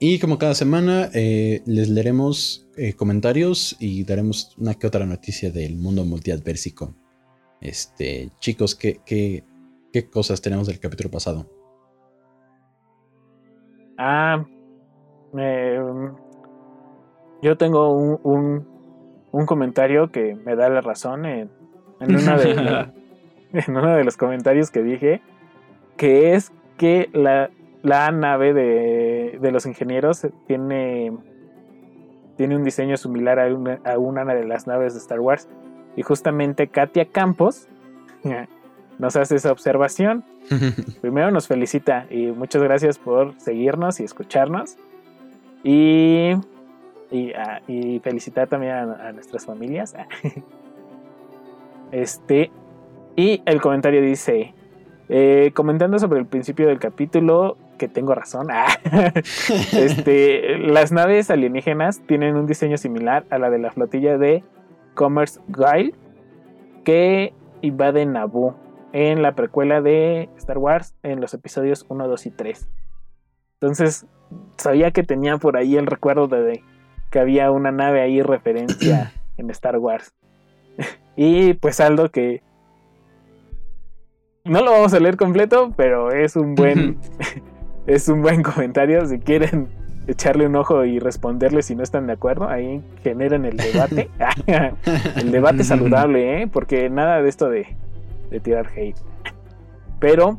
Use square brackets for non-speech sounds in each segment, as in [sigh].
Y como cada semana, eh, les leeremos eh, comentarios y daremos una que otra noticia del mundo multiadversico. Este, chicos, ¿qué, qué, qué cosas tenemos del capítulo pasado? Ah, yo tengo un, un, comentario que me da la razón en, en, una de, [laughs] en uno de los comentarios que dije, que es que la, la nave de, de, los ingenieros tiene, tiene un diseño similar a una, a una de las naves de Star Wars. Y justamente Katia Campos [laughs] nos hace esa observación. [laughs] Primero nos felicita y muchas gracias por seguirnos y escucharnos. Y, y, ah, felicitar también a, nuestras familias. [laughs] Este, y el comentario dice, eh, comentando sobre el principio del capítulo, que tengo razón, [laughs] este, las naves alienígenas tienen un diseño similar a la de la flotilla de Commerce Guile que invade Naboo en la precuela de Star Wars en los episodios 1, 2 y 3. Entonces, sabía que tenía por ahí el recuerdo de que había una nave ahí referencia [clears throat] en Star Wars. [laughs] y pues algo que no lo vamos a leer completo, pero es un buen [laughs] es un buen [laughs] comentario si quieren echarle un ojo y responderle si no están de acuerdo, ahí generen el debate. [laughs] [laughs] el debate saludable, ¿eh? Porque nada de esto de de tirar hate. Pero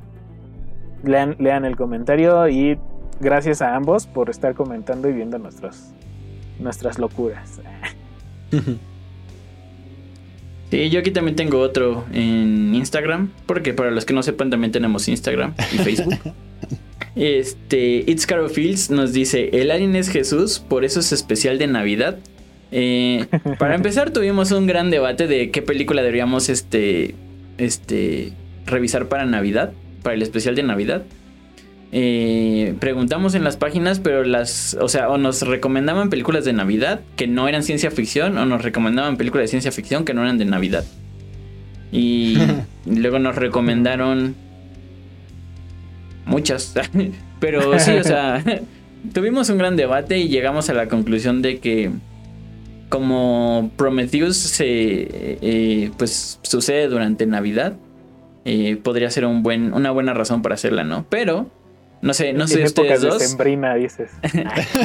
lean, lean el comentario y gracias a ambos por estar comentando y viendo nuestros, nuestras locuras. Sí, yo aquí también tengo otro en Instagram, porque para los que no sepan también tenemos Instagram y Facebook. Este, It's Caro Fields nos dice, el alien es Jesús, por eso es especial de Navidad. Eh, para [laughs] empezar tuvimos un gran debate de qué película deberíamos este, este, revisar para Navidad, para el especial de Navidad. Eh, preguntamos en las páginas, pero las, o sea, o nos recomendaban películas de Navidad que no eran ciencia ficción, o nos recomendaban películas de ciencia ficción que no eran de Navidad. Y [laughs] luego nos recomendaron muchas, [laughs] pero sí, o sea, [laughs] tuvimos un gran debate y llegamos a la conclusión de que como Prometheus se, eh, pues sucede durante Navidad, eh, podría ser un buen, una buena razón para hacerla, ¿no? Pero no sé, no [laughs] sé ustedes dos. dices.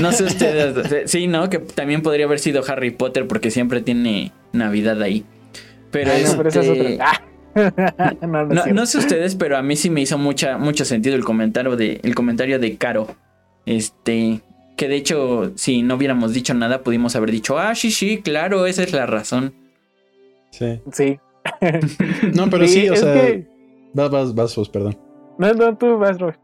no sé ustedes. Sí, ¿no? Que también podría haber sido Harry Potter porque siempre tiene Navidad ahí. Pero, este, no, [laughs] no, sé ustedes, pero a mí sí me hizo mucha, mucho sentido el comentario de, el comentario de Caro. Este, que de hecho, si no hubiéramos dicho nada, pudimos haber dicho, ah, sí, sí, claro, esa es la razón. Sí. Sí. no, pero sí, o sea. Vas, vas, vas, vos, perdón. No, no, tú vas, Robert.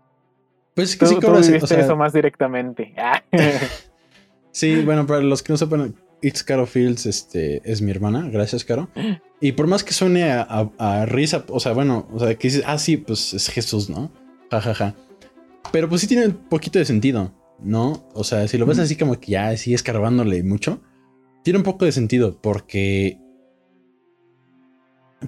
Pues que sí, tú eso más directamente. [laughs] sí, bueno, para los que no sepan, It's Caro Fields este, es mi hermana. Gracias, Caro. Y por más que suene a, risa, o sea, bueno, o sea, que dices, ah, sí, pues es Jesús, ¿no? Ja, ja, ja. Pero pues sí tiene un poquito de sentido. ¿no? O sea, si lo ves así como que ya sigue escarbándole mucho, tiene un poco de sentido porque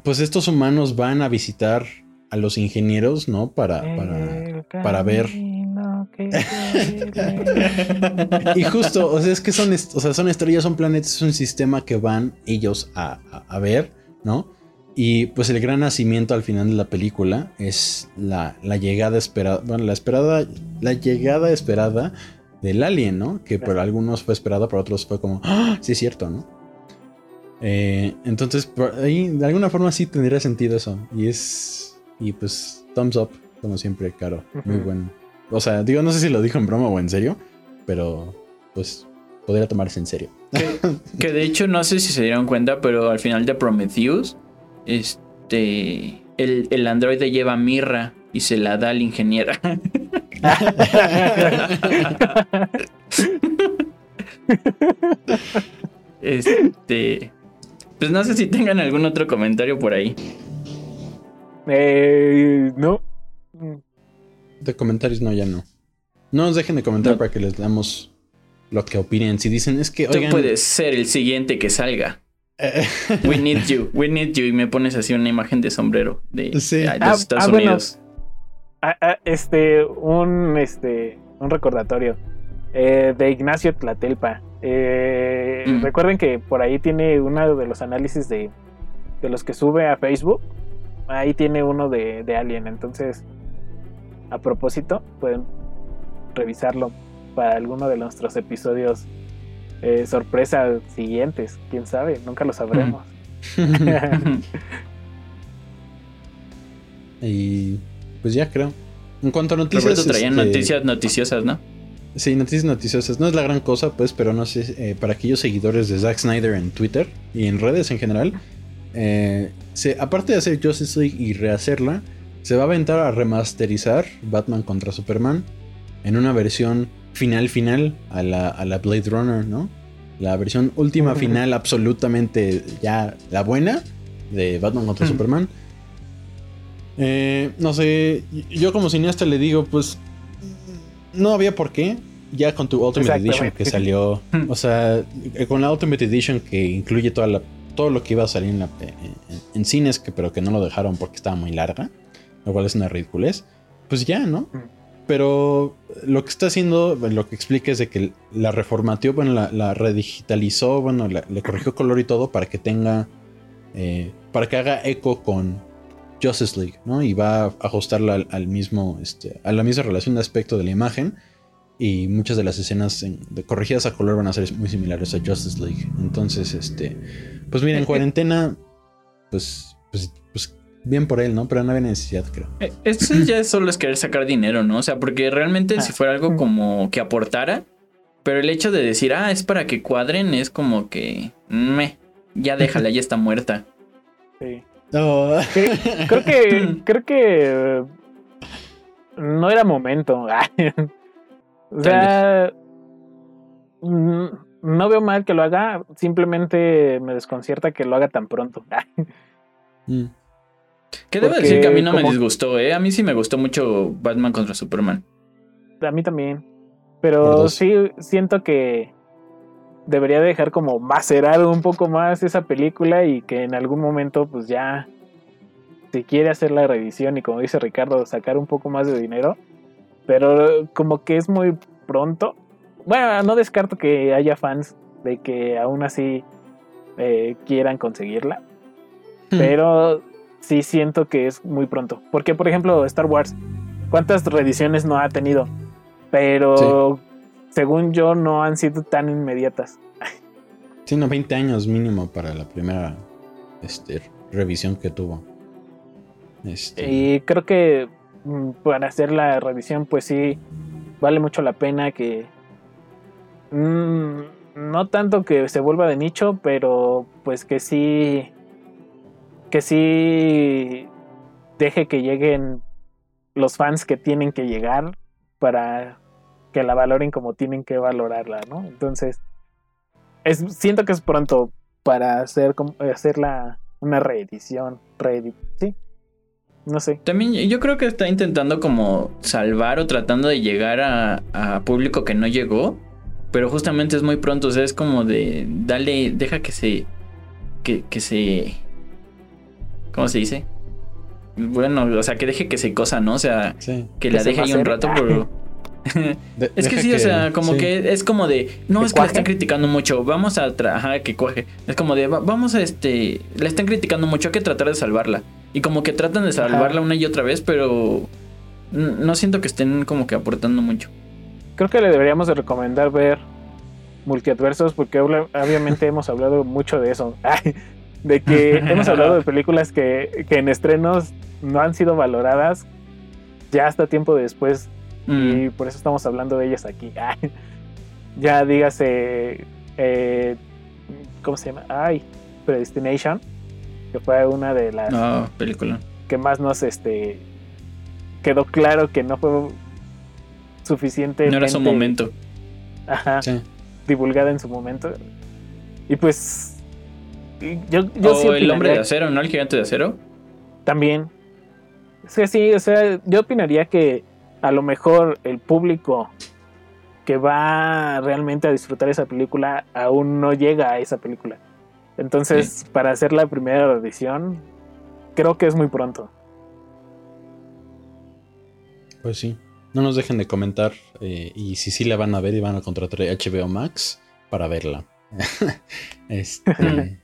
pues estos humanos van a visitar a los ingenieros, ¿no? Para, para, para ver. [laughs] y justo, o sea, es que son, o sea, son estrellas, son planetas, es un sistema que van ellos a, a ver, ¿no? Y pues el gran nacimiento al final de la película es la, llegada esperada, bueno, la esperada, la llegada esperada del alien, ¿no? Que por algunos fue esperada, por otros fue como, ¡Ah! sí es cierto, ¿no? Eh, entonces, por ahí, de alguna forma sí tendría sentido eso. Y es, y pues, thumbs up, como siempre, Caro. Muy bueno. O sea, digo, no sé si lo dijo en broma o en serio, pero pues podría tomarse en serio. Que, que de hecho, no sé si se dieron cuenta, pero al final de Prometheus este, el, el androide lleva mirra y se la da al ingeniero. este, pues no sé si tengan algún otro comentario por ahí. Eh, no. De comentarios no, ya no. No nos dejen de comentar para que les damos lo que opinen. Si dicen es que... Tú puedes ser el siguiente que salga. [laughs] We need you, we need you. Y me pones así una imagen de sombrero de, ah, Estados ah, Unidos. Ah, este, un, este, un recordatorio. eh, de Ignacio Tlatelpa. Eh, Mm. Recuerden que por ahí tiene uno de los análisis de, de los que sube a Facebook. Ahí tiene uno de, de Alien. Entonces, a propósito, pueden revisarlo para alguno de nuestros episodios eh, sorpresa siguientes. Quién sabe, nunca lo sabremos. [laughs] y pues ya creo. En cuanto a noticias. Roberto traían este, noticias noticiosas, ¿no? Sí, noticias noticiosas. No es la gran cosa, pues, pero no sé, eh, para aquellos seguidores de Zack Snyder en Twitter y en redes en general, eh, se, aparte de hacer Justice League y rehacerla, se va a aventar a remasterizar Batman contra Superman en una versión final final a la, a la Blade Runner, ¿no? La versión última final absolutamente ya la buena de Batman contra. Superman. Eh, no sé, yo como cineasta le digo, pues no había por qué. Ya con tu Ultimate Edition que salió, [laughs] o sea, eh, con la Ultimate Edition que incluye toda la, todo lo que iba a salir en, la- en- en cines, que, pero que no lo dejaron porque estaba muy larga, lo cual es una ridiculez. Pues ya, ¿no? Pero lo que está haciendo, lo que explica es de que la reformateó, bueno, la, la redigitalizó, bueno, la- le corrigió color y todo para que tenga, eh, para que haga eco con Justice League, ¿no? Y va a ajustarla al, al mismo, este, a la misma relación de aspecto de la imagen. Y muchas de las escenas en- de corregidas a color van a ser muy similares a Justice League. Entonces, este, pues mira, en cuarentena, pues, pues, pues bien por él, ¿no? Pero no había necesidad, creo. Eh, Esto ya solo es querer sacar dinero, ¿no? O sea, porque realmente si Ah. fuera algo como que aportara, pero el hecho de decir, ah, es para que cuadren, es como que, me, ya déjala, ya está muerta. Sí. [laughs] No. Creo que, [laughs] creo que eh, no era momento. [laughs] o sea, mm, no veo mal que lo haga, simplemente me desconcierta que lo haga tan pronto. Mm. Que debo decir que a mí no me disgustó, ¿eh? A mí sí me gustó mucho Batman contra Superman. A mí también. Pero sí siento que debería dejar como macerar un poco más esa película y que en algún momento pues ya si quiere hacer la revisión y como dice Ricardo sacar un poco más de dinero. Pero como que es muy pronto. Bueno, no descarto que haya fans de que aún así eh, quieran conseguirla. Pero sí siento que es muy pronto. Porque, por ejemplo, Star Wars, ¿cuántas reediciones no ha tenido? Pero según yo, no han sido tan inmediatas. Sí, no, 20 años mínimo para la primera este, revisión que tuvo. Este, Y creo que mm, para hacer la revisión, pues sí, vale mucho la pena que. mm, no tanto que se vuelva de nicho, pero pues que sí. Que sí deje que lleguen los fans que tienen que llegar para que la valoren como tienen que valorarla, ¿no? Entonces, es, siento que es pronto para hacer, como- hacer la, una reedición. Reedi sí, no sé. También yo creo que está intentando como salvar o tratando de llegar a, a público que no llegó. Pero justamente es muy pronto. O sea, es como de. Dale. Deja que se. Que se. ¿Cómo se dice? Bueno, o sea, que deje que se cosa, ¿no? O sea, sí. que, Que la deje ahí un rato, pero. De- [laughs] [laughs] Es que sí, o sea, como sí. que es como de, no, es que la están criticando mucho, vamos a trabajar que coge. Es como de, "Va- vamos a este, la están criticando mucho, hay que tratar de salvarla. Y como que tratan de salvarla una y otra vez, pero no siento que estén como que aportando mucho. Creo que le deberíamos de recomendar ver multiadversos porque obviamente hemos hablado mucho de eso. [laughs] de que [laughs] hemos hablado de películas que, que en estrenos no han sido valoradas ya hasta tiempo después Mm, y por eso estamos hablando de ellas aquí. [laughs] ya dígase, eh, ¿cómo se llama? Ay, Predestination, que fue una de las No, película. que más nos este quedó claro que no fue suficiente. No era su momento. Ajá, Sí. divulgada en su momento. Y pues yo, yo o sí el hombre de acero, ¿no? El gigante de acero. también. Es que sí, o sea, yo opinaría que a lo mejor el público que va realmente a disfrutar esa película aún no llega a esa película. Entonces, para hacer la primera edición, creo que es muy pronto. Pues sí. no nos dejen de comentar eh, y si sí la van a ver y van a contratar HBO Max para verla. [laughs] este, [laughs]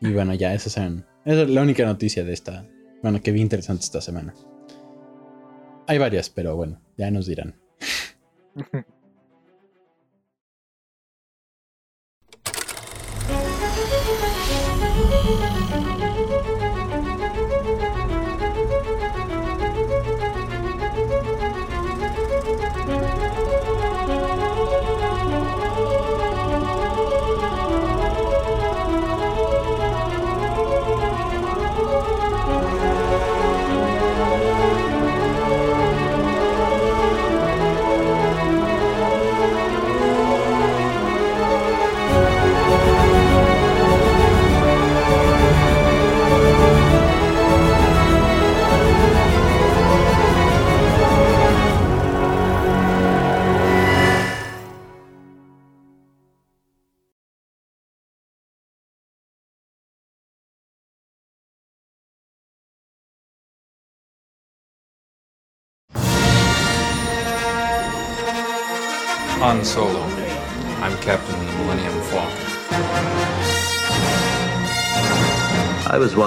y bueno, ya esas son, esa es la única noticia de esta, bueno, que vi interesante esta semana. Hay varias, pero bueno, ya nos dirán. [laughs]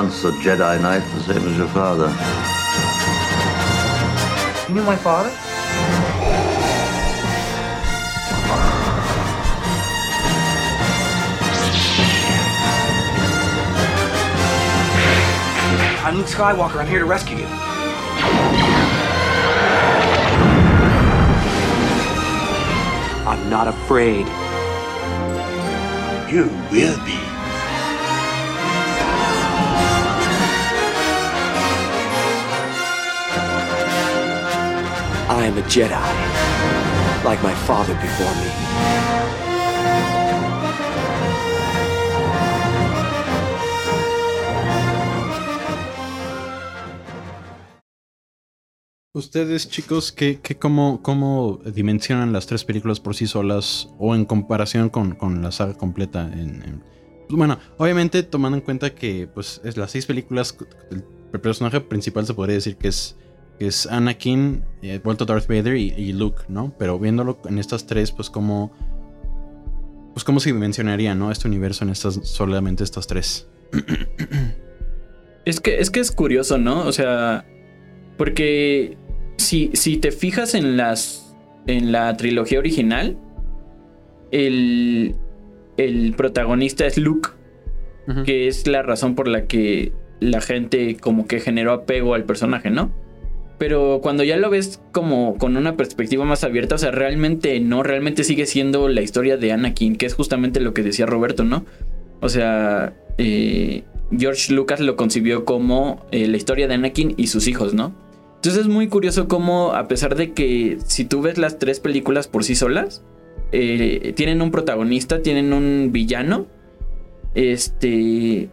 once a Jedi Knight, the same as your father. You knew my father? I'm Luke Skywalker. I'm here to rescue you. I'm not afraid. You will be. I am a Jedi, like my father before me. Ustedes, chicos, ¿qué, cómo, ¿cómo dimensionan las tres películas por sí solas o en comparación con, con la saga completa? En, en- bueno, obviamente tomando en cuenta que pues es las seis películas, el, el personaje principal se podría decir que es, que es Anakin, eh, vuelto Darth Vader y, y Luke, ¿no? Pero viéndolo en estas tres, pues cómo, pues cómo se dimensionaría, ¿no? Este universo en estas, solamente estas tres. [clears throat] Es que, es que es curioso, ¿no? O sea, porque si, si te fijas en las. en la trilogía original, el. el protagonista es Luke, que es la razón por la que la gente como que generó apego al personaje, ¿no? Pero cuando ya lo ves como con una perspectiva más abierta, o sea, realmente no, realmente sigue siendo la historia de Anakin, que es justamente lo que decía Roberto, ¿no? O sea, eh, George Lucas lo concibió como eh, la historia de Anakin y sus hijos, ¿no? Entonces es muy curioso cómo, a pesar de que si tú ves las tres películas por sí solas, eh, tienen un protagonista, tienen un villano, este,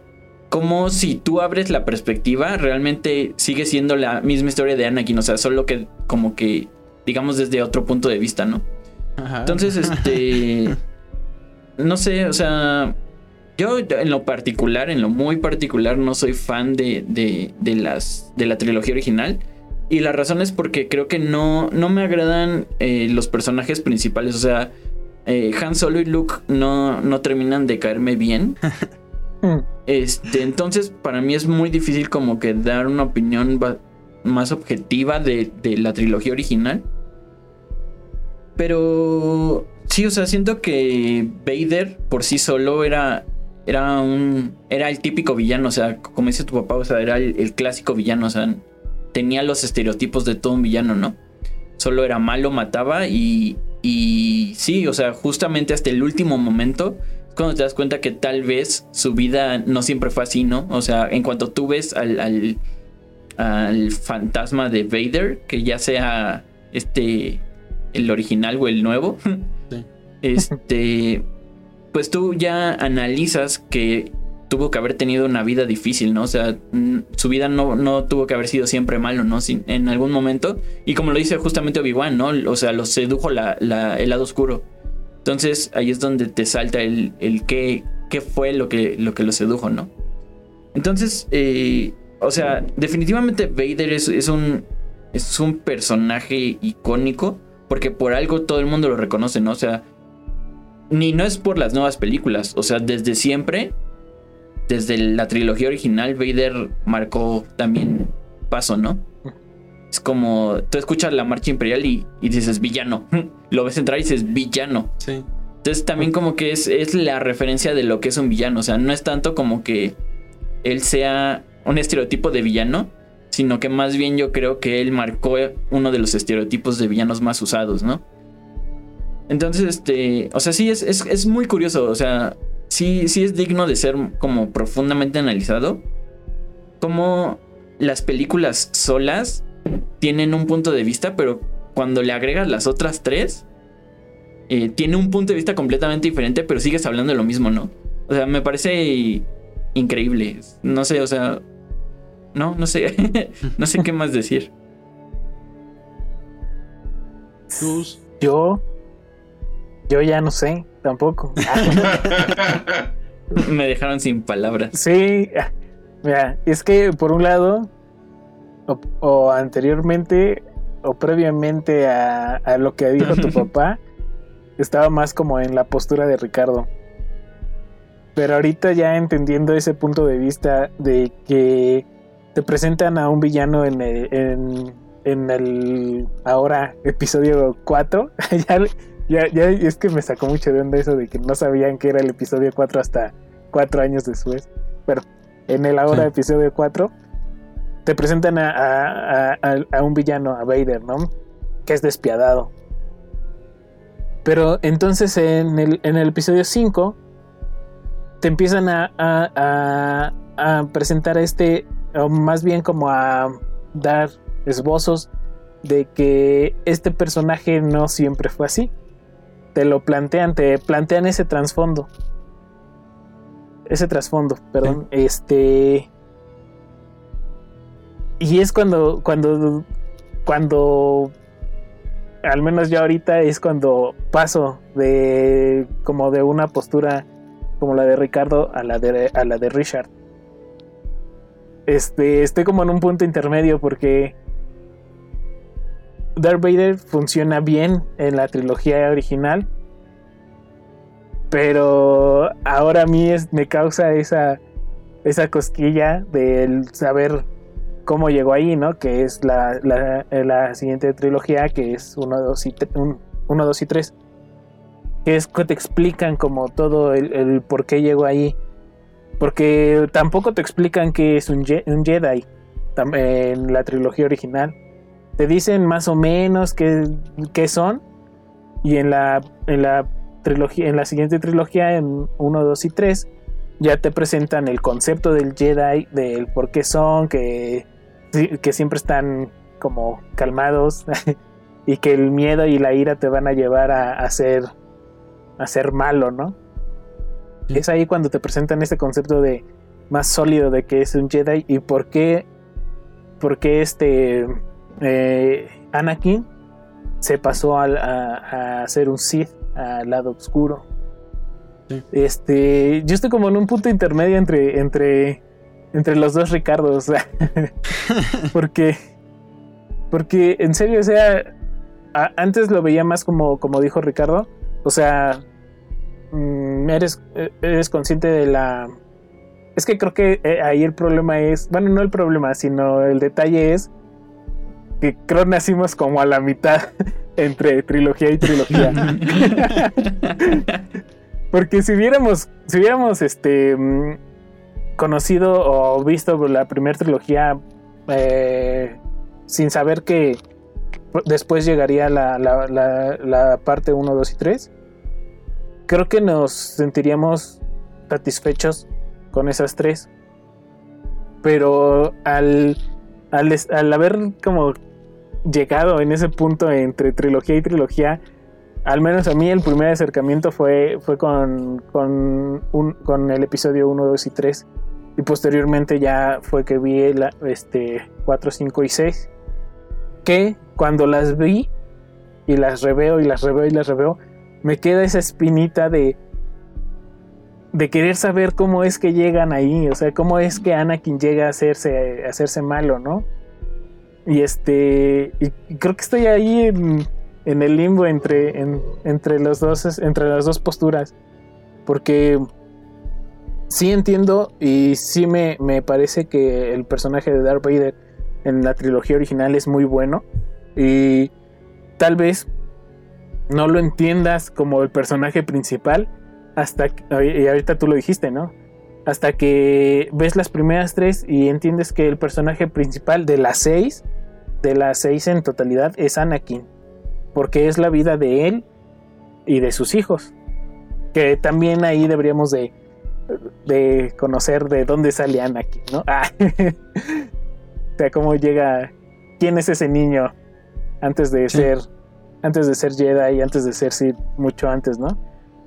como si tú abres la perspectiva, realmente sigue siendo la misma historia de Anakin, o sea, solo que como que, digamos, desde otro punto de vista, ¿no? Entonces, [laughs] este. No sé, o sea. Yo en lo particular, en lo muy particular, no soy fan de, de, de las, de la trilogía original. Y la razón es porque creo que no, no me agradan eh, los personajes principales. O sea, eh, Han Solo y Luke no, no terminan de caerme bien. [laughs] Este, entonces, para mí es muy difícil como que dar una opinión más objetiva de, la trilogía original. Pero sí, o sea, siento que Vader por sí solo era era un era el típico villano, o sea, como dice tu papá, o sea, era el, el clásico villano, o sea, tenía los estereotipos de todo un villano, ¿no? Solo era malo, mataba y y sí, o sea, justamente hasta el último momento cuando te das cuenta que tal vez su vida no siempre fue así, ¿no? O sea, en cuanto tú ves al, al, al fantasma de Vader, que ya sea este el original o el nuevo, [laughs] Sí. este, pues tú ya analizas que tuvo que haber tenido una vida difícil, ¿no? O sea, su vida no, no tuvo que haber sido siempre malo, ¿no? Sin- en algún momento. Y como lo dice justamente Obi-Wan, ¿no? O sea, lo sedujo la, la- el lado oscuro. Entonces ahí es donde te salta el, el qué, qué fue lo que, lo que lo sedujo, ¿no? Entonces, eh, o sea, definitivamente Vader es, es un es un personaje icónico porque por algo todo el mundo lo reconoce, ¿no? O sea, ni no es por las nuevas películas, o sea, desde siempre, desde la trilogía original, Vader marcó también paso, ¿no? Es como, tú escuchas la marcha imperial y, y dices villano, [laughs] lo ves entrar y dices villano. Sí. Entonces también como que es, es la referencia de lo que es un villano, o sea, no es tanto como que él sea un estereotipo de villano, sino que más bien yo creo que él marcó uno de los estereotipos de villanos más usados, ¿no? Entonces, este, o sea, sí, es, es, es muy curioso, o sea, sí, sí es digno de ser como profundamente analizado. Como las películas solas tienen un punto de vista, pero cuando le agregas las otras tres, eh, tiene un punto de vista completamente diferente, pero sigues hablando de lo mismo, ¿no? O sea, me parece increíble. No sé, o sea, no, no sé, [laughs] no sé qué más decir. Tus- Yo. Yo ya no sé, tampoco. [laughs] Me dejaron sin palabras. Sí, mira, es que por un lado, o, o anteriormente, o previamente a, a lo que dijo tu [laughs] papá, estaba más como en la postura de Ricardo. Pero ahorita ya entendiendo ese punto de vista de que te presentan a un villano en el, en, en el ahora episodio 4, [laughs] ya, ya, ya es que me sacó mucho de onda eso de que no sabían que era el episodio 4 hasta cuatro años después. Pero en el ahora Sí. episodio 4 te presentan a, a- a- a un villano, a Vader, ¿no? Que es despiadado. Pero entonces en el, en el episodio 5 te empiezan a, a- a- presentar este, o más bien como a dar esbozos de que este personaje no siempre fue así. Te lo plantean, te plantean ese trasfondo. Ese trasfondo, perdón. Este. Y es cuando. Cuando. Cuando. Al menos yo ahorita es cuando paso de. como de una postura como la de Ricardo a la de, a la de Richard. Este. Estoy como en un punto intermedio porque. Darth Vader funciona bien en la trilogía original. Pero ahora a mí es, me causa esa, esa cosquilla del saber cómo llegó ahí, ¿no? Que es la, la, la siguiente trilogía, que es 1, 2 y 2 y 3. Que es que te explican como todo el, el por qué llegó ahí. Porque tampoco te explican que es un, Je- un Jedi en la trilogía original. Te dicen más o menos qué, qué son. Y en la, en la trilogía, en la siguiente trilogía, en 1, 2 y 3, ya te presentan el concepto del Jedi, del por qué son, que, que siempre están como calmados [laughs] y que el miedo y la ira te van a llevar a, a ser a ser malo, ¿no? Es ahí cuando te presentan este concepto de más sólido de que es un Jedi y por qué por qué este eh, Anakin se pasó al- a, a ser un Sith al lado oscuro. Sí. Este, yo estoy como en un punto intermedio entre entre entre los dos Ricardos, o sea, [laughs] porque porque en serio, o sea, a- antes lo veía más como como dijo Ricardo, o sea, mm, eres eh, eres consciente de la es que creo que eh, ahí el problema es, bueno, no el problema, sino el detalle es que creo nacimos como a la mitad [laughs] entre trilogía y trilogía. [laughs] Porque si hubiéramos, si hubiéramos este mm, conocido o visto la primera trilogía eh, sin saber que después llegaría la, la, la, parte 1, 2 y 3, creo que nos sentiríamos satisfechos con esas tres. Pero al, al, al haber como llegado en ese punto entre trilogía y trilogía, al menos a mí el primer acercamiento fue, fue con, con, un- con el episodio 1, 2 y 3. Y posteriormente ya fue que vi la, este, 4, 5 y 6. Que cuando las vi y las reveo y las reveo y las reveo, me queda esa espinita de, de querer saber cómo es que llegan ahí, o sea, cómo es que Anakin llega a hacerse, a hacerse malo, ¿no? Y este. Creo que estoy ahí en, en el limbo entre, en- entre, dos, entre las dos posturas. Porque sí entiendo y sí me, me parece que el personaje de Darth Vader en la trilogía original es muy bueno. Y tal vez no lo entiendas como el personaje principal hasta que, y ahorita tú lo dijiste, ¿no? Hasta que ves las primeras tres y entiendes que el personaje principal de las seis, de las seis en totalidad, es Anakin. Porque es la vida de él y de sus hijos. Que también ahí deberíamos de, de conocer de dónde sale Anakin, ¿no? [laughs] Ah, o sea, cómo llega, quién es ese niño antes de Sí. ser, antes de ser Jedi, antes de ser Sith, mucho antes, ¿no?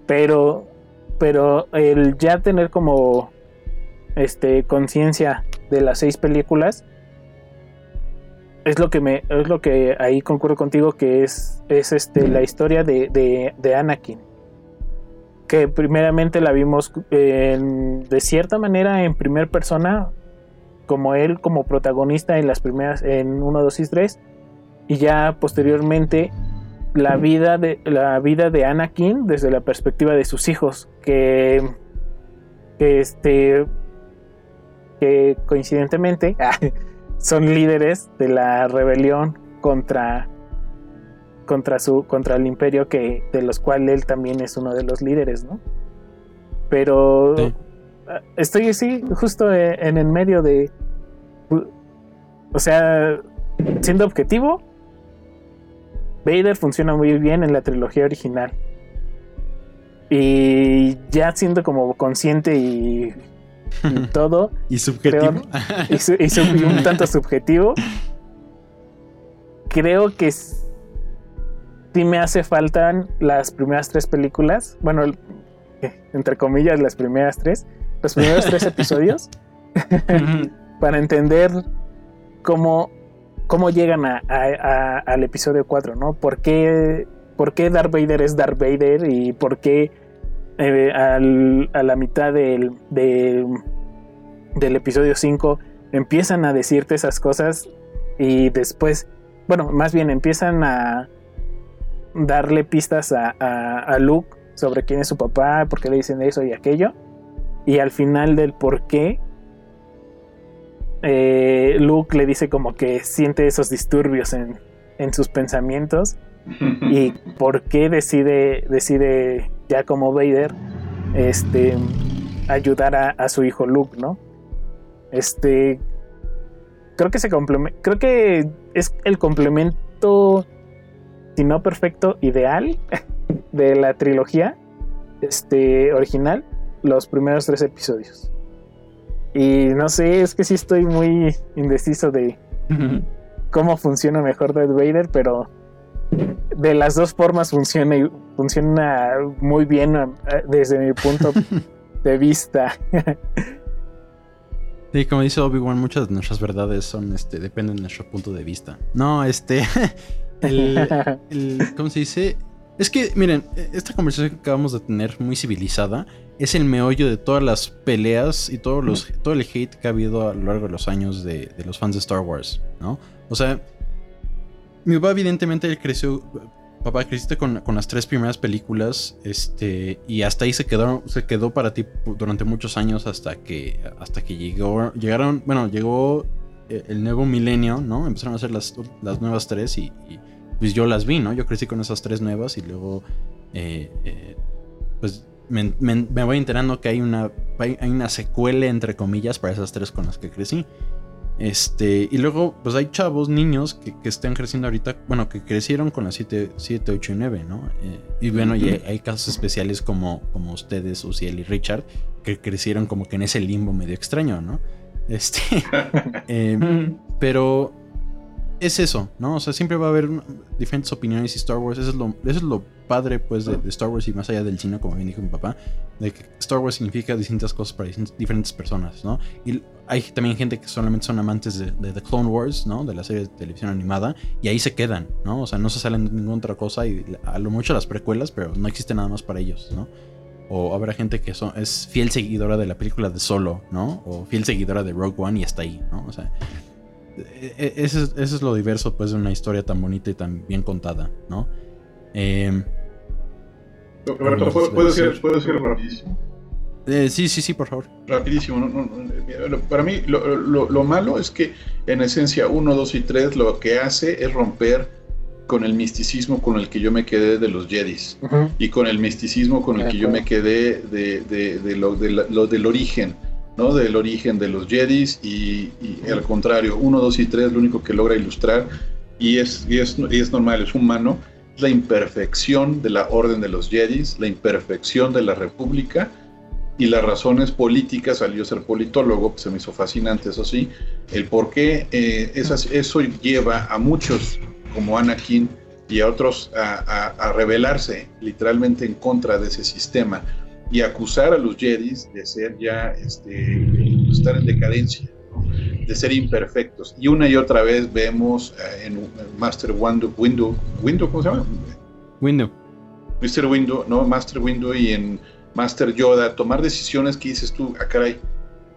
Pero, pero el ya tener como, este, conciencia de las seis películas es lo que me, es lo que ahí concurro contigo que es, es este, la historia de, de, de Anakin que primeramente la vimos en- de cierta manera en primera persona, como él como protagonista en las primeras, en 1, 2 y 3, y ya posteriormente la vida de la vida de Anakin desde la perspectiva de sus hijos, que, que este que coincidentemente [laughs] son líderes de la rebelión contra contra su contra el imperio que de los cuales él también es uno de los líderes, ¿no? Pero Sí. ah, estoy así justo eh, en el medio de o sea, siendo objetivo, Vader funciona muy bien en la trilogía original. Y ya siendo como consciente y, y [laughs] todo, Y subjetivo. y, su- y su- y un tanto [laughs] subjetivo, creo que sí me hace faltan las primeras tres películas. Bueno, entre comillas, las primeras tres. Los primeros tres [laughs] episodios [laughs] para entender cómo, cómo llegan a- a- a- al episodio 4, ¿no? ¿Por qué, por qué Darth Vader es Darth Vader y por qué eh, al- a la mitad del, del, del episodio 5 empiezan a decirte esas cosas y después, bueno, más bien empiezan a darle pistas a, a- a Luke sobre quién es su papá, por qué le dicen eso y aquello, y al final del por qué eh, Luke le dice como que siente esos disturbios en, en sus pensamientos y [laughs] por qué decide, decide ya como Vader este, ayudar a, a su hijo Luke, ¿no? Este, creo que se complementa, creo que es el complemento, si no perfecto, ideal [laughs] de la trilogía este, original, los primeros tres episodios. Y no sé, es que sí estoy muy indeciso de [laughs] cómo funciona mejor Darth Vader, pero de las dos formas funciona, y- funciona muy bien eh, desde mi punto [laughs] de vista. Sí, como dice Obi-Wan, muchas de nuestras verdades son, este, dependen de nuestro punto de vista. No, este, el, [laughs] el- ¿cómo se dice? Es que, miren, esta conversación que acabamos de tener, muy civilizada, es el meollo de todas las peleas y todos los, todo el hate que ha habido a lo largo de los años de, de los fans de Star Wars, ¿no? O sea, mi papá evidentemente él creció, papá, creciste con, con las tres primeras películas, este, y hasta ahí se quedó, se quedó para ti durante muchos años hasta que, hasta que llegó, llegaron, bueno, llegó eh, el nuevo milenio, ¿no? Empezaron a hacer las, las nuevas tres y, y, pues yo las vi, ¿no? Yo crecí con esas tres nuevas y luego, eh, eh, pues me, me- me voy enterando que hay una, hay una secuela, entre comillas, para esas tres con las que crecí. Este, y luego, pues hay chavos, niños que, que están creciendo ahorita, bueno, que crecieron con las 7, 7 8 y 9, ¿no? Eh, y bueno, y hay, hay casos especiales como, como ustedes, Uciel y Richard, que crecieron como que en ese limbo medio extraño, ¿no? Este, [laughs] eh, pero es eso, ¿no? O sea, siempre va a haber diferentes opiniones y Star Wars, eso es lo, eso es lo padre, pues, de, Star Wars y más allá del cine, como bien dijo mi papá, de que Star Wars significa distintas cosas para diferentes personas, ¿no? Y hay también gente que solamente son amantes de, The Clone Wars, ¿no? De la serie de televisión animada, y ahí se quedan, ¿no? O sea, no se salen de ninguna otra cosa y a lo mucho las precuelas, pero no existe nada más para ellos, ¿no? O habrá gente que son, es fiel seguidora de la película de Solo, ¿no? O fiel seguidora de Rogue One y hasta ahí, ¿no? O sea, Eso es, eso es lo diverso, pues, de una historia tan bonita y tan bien contada, ¿no? Eh, ¿puedo, puedo decir, puedo decir rapidísimo? eh, sí, sí, sí, por favor. Rapidísimo. no, no, no, mira, lo- para mí lo, lo- lo malo es que en esencia 1, 2 y 3 lo que hace es romper con el misticismo con el que yo me quedé de los Jedis y con el misticismo con el que yo me quedé de, de- de lo, de la- lo del origen, ¿no? Del origen de los Jedis y, y al contrario, 1, 2 y 3 lo único que logra ilustrar y es, y es, y es normal, es humano, es la imperfección de la orden de los Jedis, la imperfección de la República y las razones políticas, al yo ser politólogo, pues se me hizo fascinante, eso sí, el por qué eh, esas- eso lleva a muchos, como Anakin y a otros, a, a- a rebelarse literalmente en contra de ese sistema y acusar a los Jedis de ser ya, este, de estar en decadencia, ¿no? de ser imperfectos. Y una y otra vez vemos eh, en Master Windu, Windu, Windu, ¿cómo se llama? Window. Mr. Window, ¿no? Master Window y en Master Yoda, tomar decisiones que dices tú, ah, caray,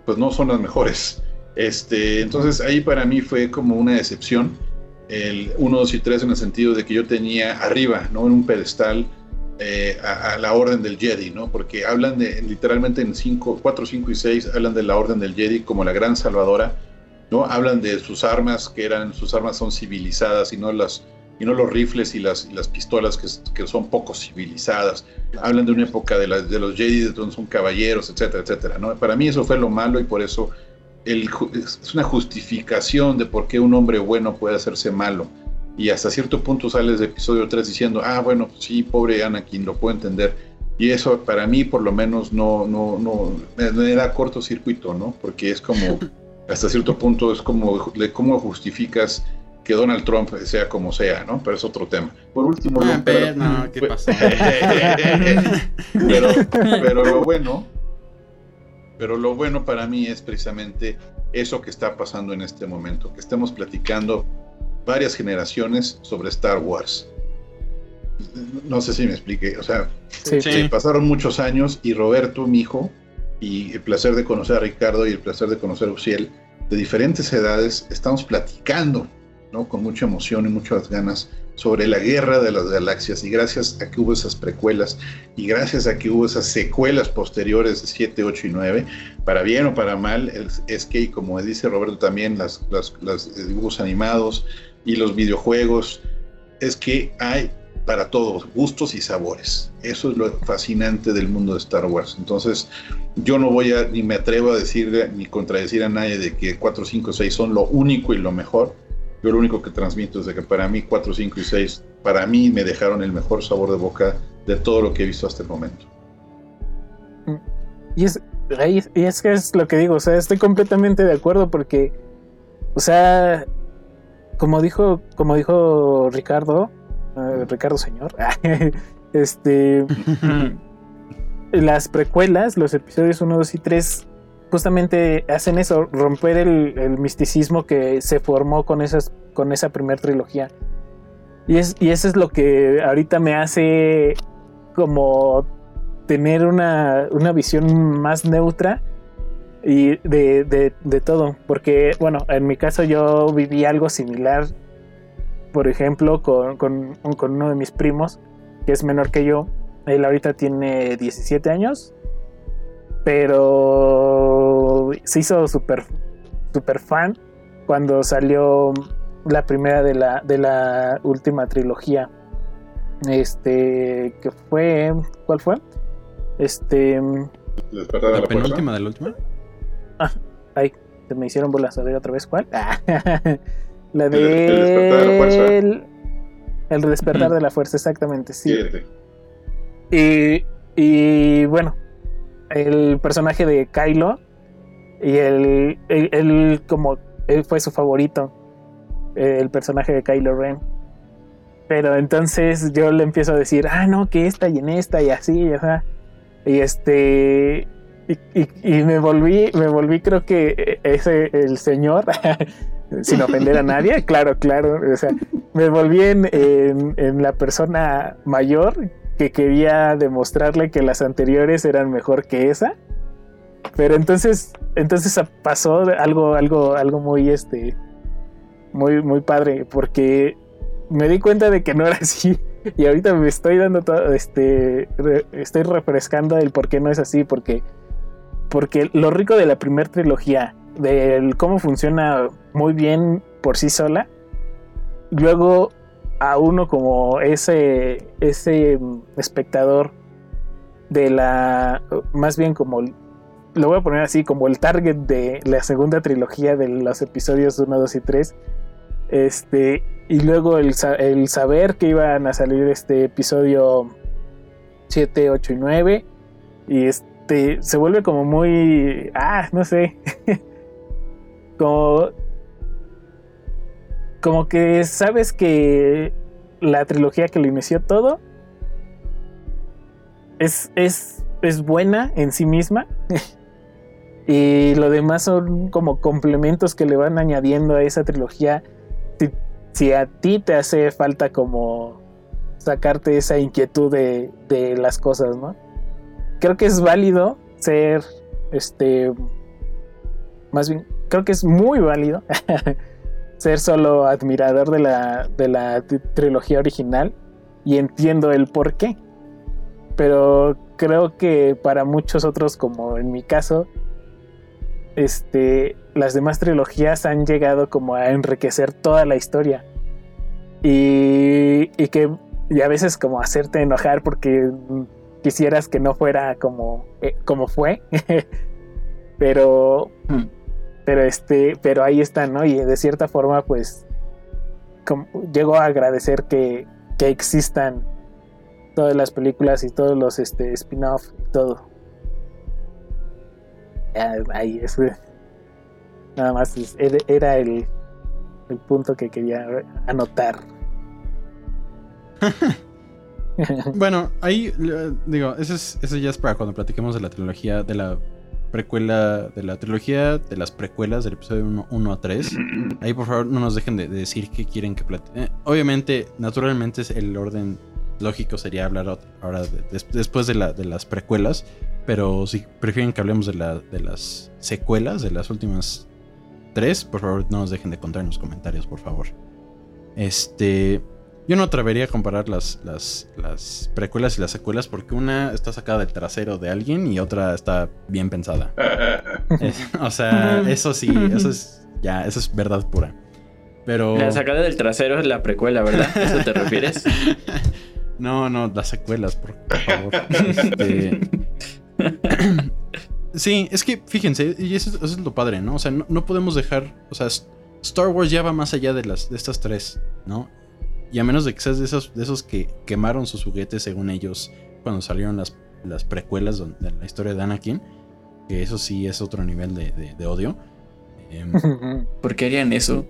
pues no son las mejores. Este, entonces ahí para mí fue como una decepción, el 1, 2 y 3 en el sentido de que yo tenía arriba, ¿no? En un pedestal eh, a, la orden del Jedi, ¿no? Porque hablan de, literalmente en 5, 4, 5 y 6, hablan de la orden del Jedi como la gran salvadora, ¿no? Hablan de sus armas, que eran, sus armas son civilizadas y no las y no los rifles y las, pistolas que, son poco civilizadas. Hablan de una época de, de los Jedi donde son caballeros, etcétera, etcétera. ¿no? Para mí eso fue lo malo y por eso es una justificación de por qué un hombre bueno puede hacerse malo. Y hasta cierto punto sales de episodio 3 diciendo, ah, bueno, pues sí, pobre Anakin, lo puedo entender. Y eso para mí por lo menos no, no, no, me, me da cortocircuito, ¿no? Porque es como, [laughs] hasta cierto punto es como, de cómo justificas que Donald Trump sea como sea, ¿no? Pero es otro tema. Por último, Ah, lo- pero, no, ¿qué pasó? [laughs] pero, [laughs] pero lo bueno, pero lo bueno para mí es precisamente eso que está pasando en este momento, que estemos platicando varias generaciones sobre Star Wars. No sé si me expliqué, o sea, Sí. Sí. Sí, pasaron muchos años y Roberto, mi hijo, y el placer de conocer a Ricardo y el placer de conocer a Uciel, de diferentes edades, estamos platicando, ¿no? Con mucha emoción y muchas ganas sobre la guerra de las galaxias y gracias a que hubo esas precuelas y gracias a que hubo esas secuelas posteriores de 7, 8 y 9, para bien o para mal, es, es que, como dice Roberto también, las, las, las dibujos animados y los videojuegos, es que hay para todos, gustos y sabores. Eso es lo fascinante del mundo de Star Wars. Entonces, yo no voy a, ni me atrevo a decir, ni contradecir a nadie de que 4, 5, 6 son lo único y lo mejor. Yo lo único que transmito es de que para mí 4, 5 y 6, para mí me dejaron el mejor sabor de boca de todo lo que he visto hasta el momento. Y es, y es que es lo que digo, o sea, estoy completamente de acuerdo porque, o sea, como dijo, como dijo Ricardo, eh, Ricardo señor, [laughs] este, [laughs] las precuelas, los episodios 1, 2 y 3, justamente hacen eso, romper el, el misticismo que se formó con, esas, con esa primera trilogía. Y, es, y eso es lo que ahorita me hace como tener una, una visión más neutra y de, de- de todo. Porque, bueno, en mi caso yo viví algo similar, por ejemplo, con, con- con uno de mis primos, que es menor que yo. Él ahorita tiene 17 años, pero se hizo súper super fan cuando salió la primera de la, de la última trilogía. Este, que fue, ¿cuál fue? Este, ¿La la penúltima de la última? [laughs] ay, se me hicieron bolas a ver otra vez cuál. [laughs] la de el despertar de la fuerza. el, el despertar de la fuerza, exactamente, sí. Siete. Y, y bueno, el personaje de Kylo y el, el, el como él fue su favorito, el personaje de Kylo Ren. Pero entonces yo le empiezo a decir, ah, no, que esta y en esta y así, y, ajá. y este y, y- y me volví, me volví creo que ese el señor, [laughs] sin ofender a nadie, [laughs] claro, claro, o sea, me volví en, en- en la persona mayor que quería demostrarle que las anteriores eran mejor que esa. Pero entonces, entonces pasó algo, algo, algo muy este, muy, muy padre, porque me di cuenta de que no era así. Y ahorita me estoy dando todo, este, re- estoy refrescando el por qué no es así, porque, porque lo rico de la primera trilogía, del cómo funciona muy bien por sí sola, luego a uno como ese, ese espectador de la, más bien como, lo voy a poner así, como el target de la segunda trilogía de los episodios 1, 2 y 3, este, y luego el, el saber que iban a salir este episodio 7, 8 y 9. Y este se vuelve como muy. Ah, no sé. [laughs] como. Como que sabes que la trilogía que lo inició todo es, es, es buena en sí misma. [laughs] y lo demás son como complementos que le van añadiendo a esa trilogía si, si a ti te hace falta como sacarte esa inquietud de, de las cosas, ¿no? Creo que es válido ser, este, más bien, creo que es muy válido [laughs] ser solo admirador de la, de la tri- trilogía original y entiendo el por qué. Pero creo que para muchos otros, como en mi caso, este, las demás trilogías han llegado como a enriquecer toda la historia. Y, y que y a veces como hacerte enojar porque quisieras que no fuera como, eh, como fue. [laughs] pero, pero este, pero ahí está, ¿no? Y de cierta forma, pues, como, llego a agradecer que, que existan todas las películas y todos los este, spin-off y todo. Ya, ahí es. Nada más era- era el, el punto que quería anotar. [laughs] Bueno, ahí eh, digo, eso, es, eso ya es para cuando platiquemos de la trilogía, de la precuela, de la trilogía de las precuelas del episodio 1, a 3. [clears throat] Ahí por favor no nos dejen de, de decir qué quieren que platiquemos. obviamente, naturalmente es el orden lógico sería hablar ahora de- des- después de, la, de las precuelas, pero si prefieren que hablemos de, la, de las secuelas, de las últimas tres, por favor no nos dejen de contar en los comentarios, por favor. Este... Yo no atrevería a comparar las, las, las precuelas y las secuelas porque una está sacada del trasero de alguien y otra está bien pensada. [laughs] Es- o sea, eso sí, eso es [laughs] ya, eso es verdad pura. Pero La sacada del trasero es la precuela, ¿verdad? ¿A ¿Eso te refieres? [laughs] no, no, las secuelas, por, favor. Este, sí, es que fíjense, y eso, es- eso es lo padre, ¿no? O sea, no, no podemos dejar, o sea, Star Wars ya va más allá de las de estas tres, ¿no? Y a menos de que seas de esos, de esos que quemaron sus juguetes según ellos cuando salieron las, las precuelas de la historia de Anakin, que eso sí es otro nivel de, de- de odio. Em, [laughs] ¿Por qué harían eso?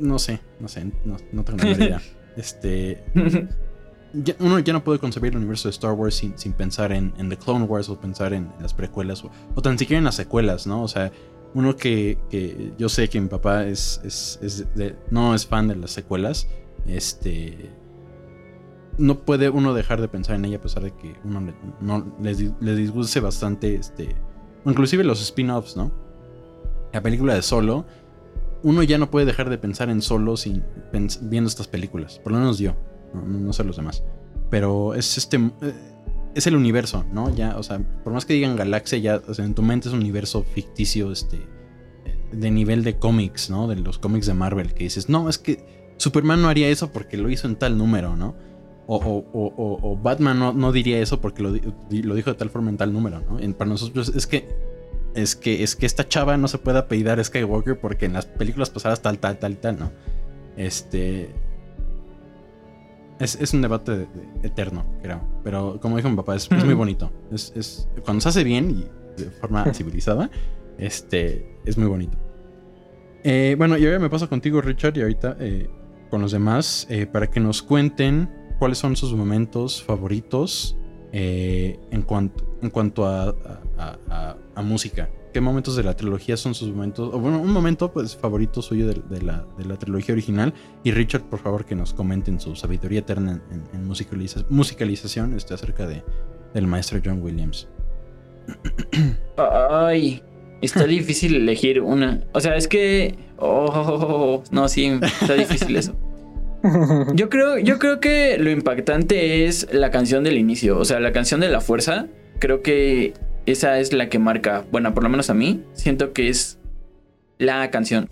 no sé, no sé, no, no tengo ni idea. [laughs] Este, ya- uno ya no puede concebir el universo de Star Wars sin, sin pensar en, en The Clone Wars o pensar en, en las precuelas o, o tan siquiera en las secuelas, ¿no? O sea, uno que, que yo sé que mi papá es, es, es de- no es fan de las secuelas, este... No puede uno dejar de pensar en ella a pesar de que uno le, no, les, di- le disguste bastante, este... Inclusive los spin-offs, ¿no? La película de Solo, uno ya no puede dejar de pensar en Solo sin viendo estas películas. Por lo menos yo, no, no sé los demás. Pero es este eh, es el universo, ¿no? Ya, o sea, por más que digan galaxia, ya, o sea, en tu mente es un universo ficticio, este, eh, de nivel de cómics, ¿no? De los cómics de Marvel, que dices, no, es que Superman no haría eso porque lo hizo en tal número, ¿no? O, o- o- o- Batman no, no diría eso porque lo, lo dijo de tal forma en tal número, ¿no? En- para nosotros es que es que es que esta chava no se puede apellidar Skywalker porque en las películas pasadas tal, tal, tal, tal, ¿no? Este. Es, es un debate de- de- eterno, creo. Pero como dijo mi papá, es, es muy bonito. Es, es- cuando se hace bien y de forma [laughs] civilizada, este, es muy bonito. Eh, bueno, y ahora me paso contigo, Richard, y ahorita eh, con los demás, eh, para que nos cuenten cuáles son sus momentos favoritos eh, en, cuanto, en cuanto a, música. ¿Qué momentos de la trilogía son sus momentos? Bueno, un momento pues favorito suyo de, la, de la trilogía original. Y Richard, por favor, que nos comenten su sabiduría eterna en, en musicaliza- musicalización este, acerca de, del maestro John Williams. Ay, Está [laughs] difícil elegir una. O sea, es que. Oh, no, sí, está difícil eso. [laughs] Yo creo, yo creo que lo impactante es la canción del inicio. O sea, la canción de la fuerza. Creo que esa es la que marca. Bueno, por lo menos a mí. Siento que es la canción.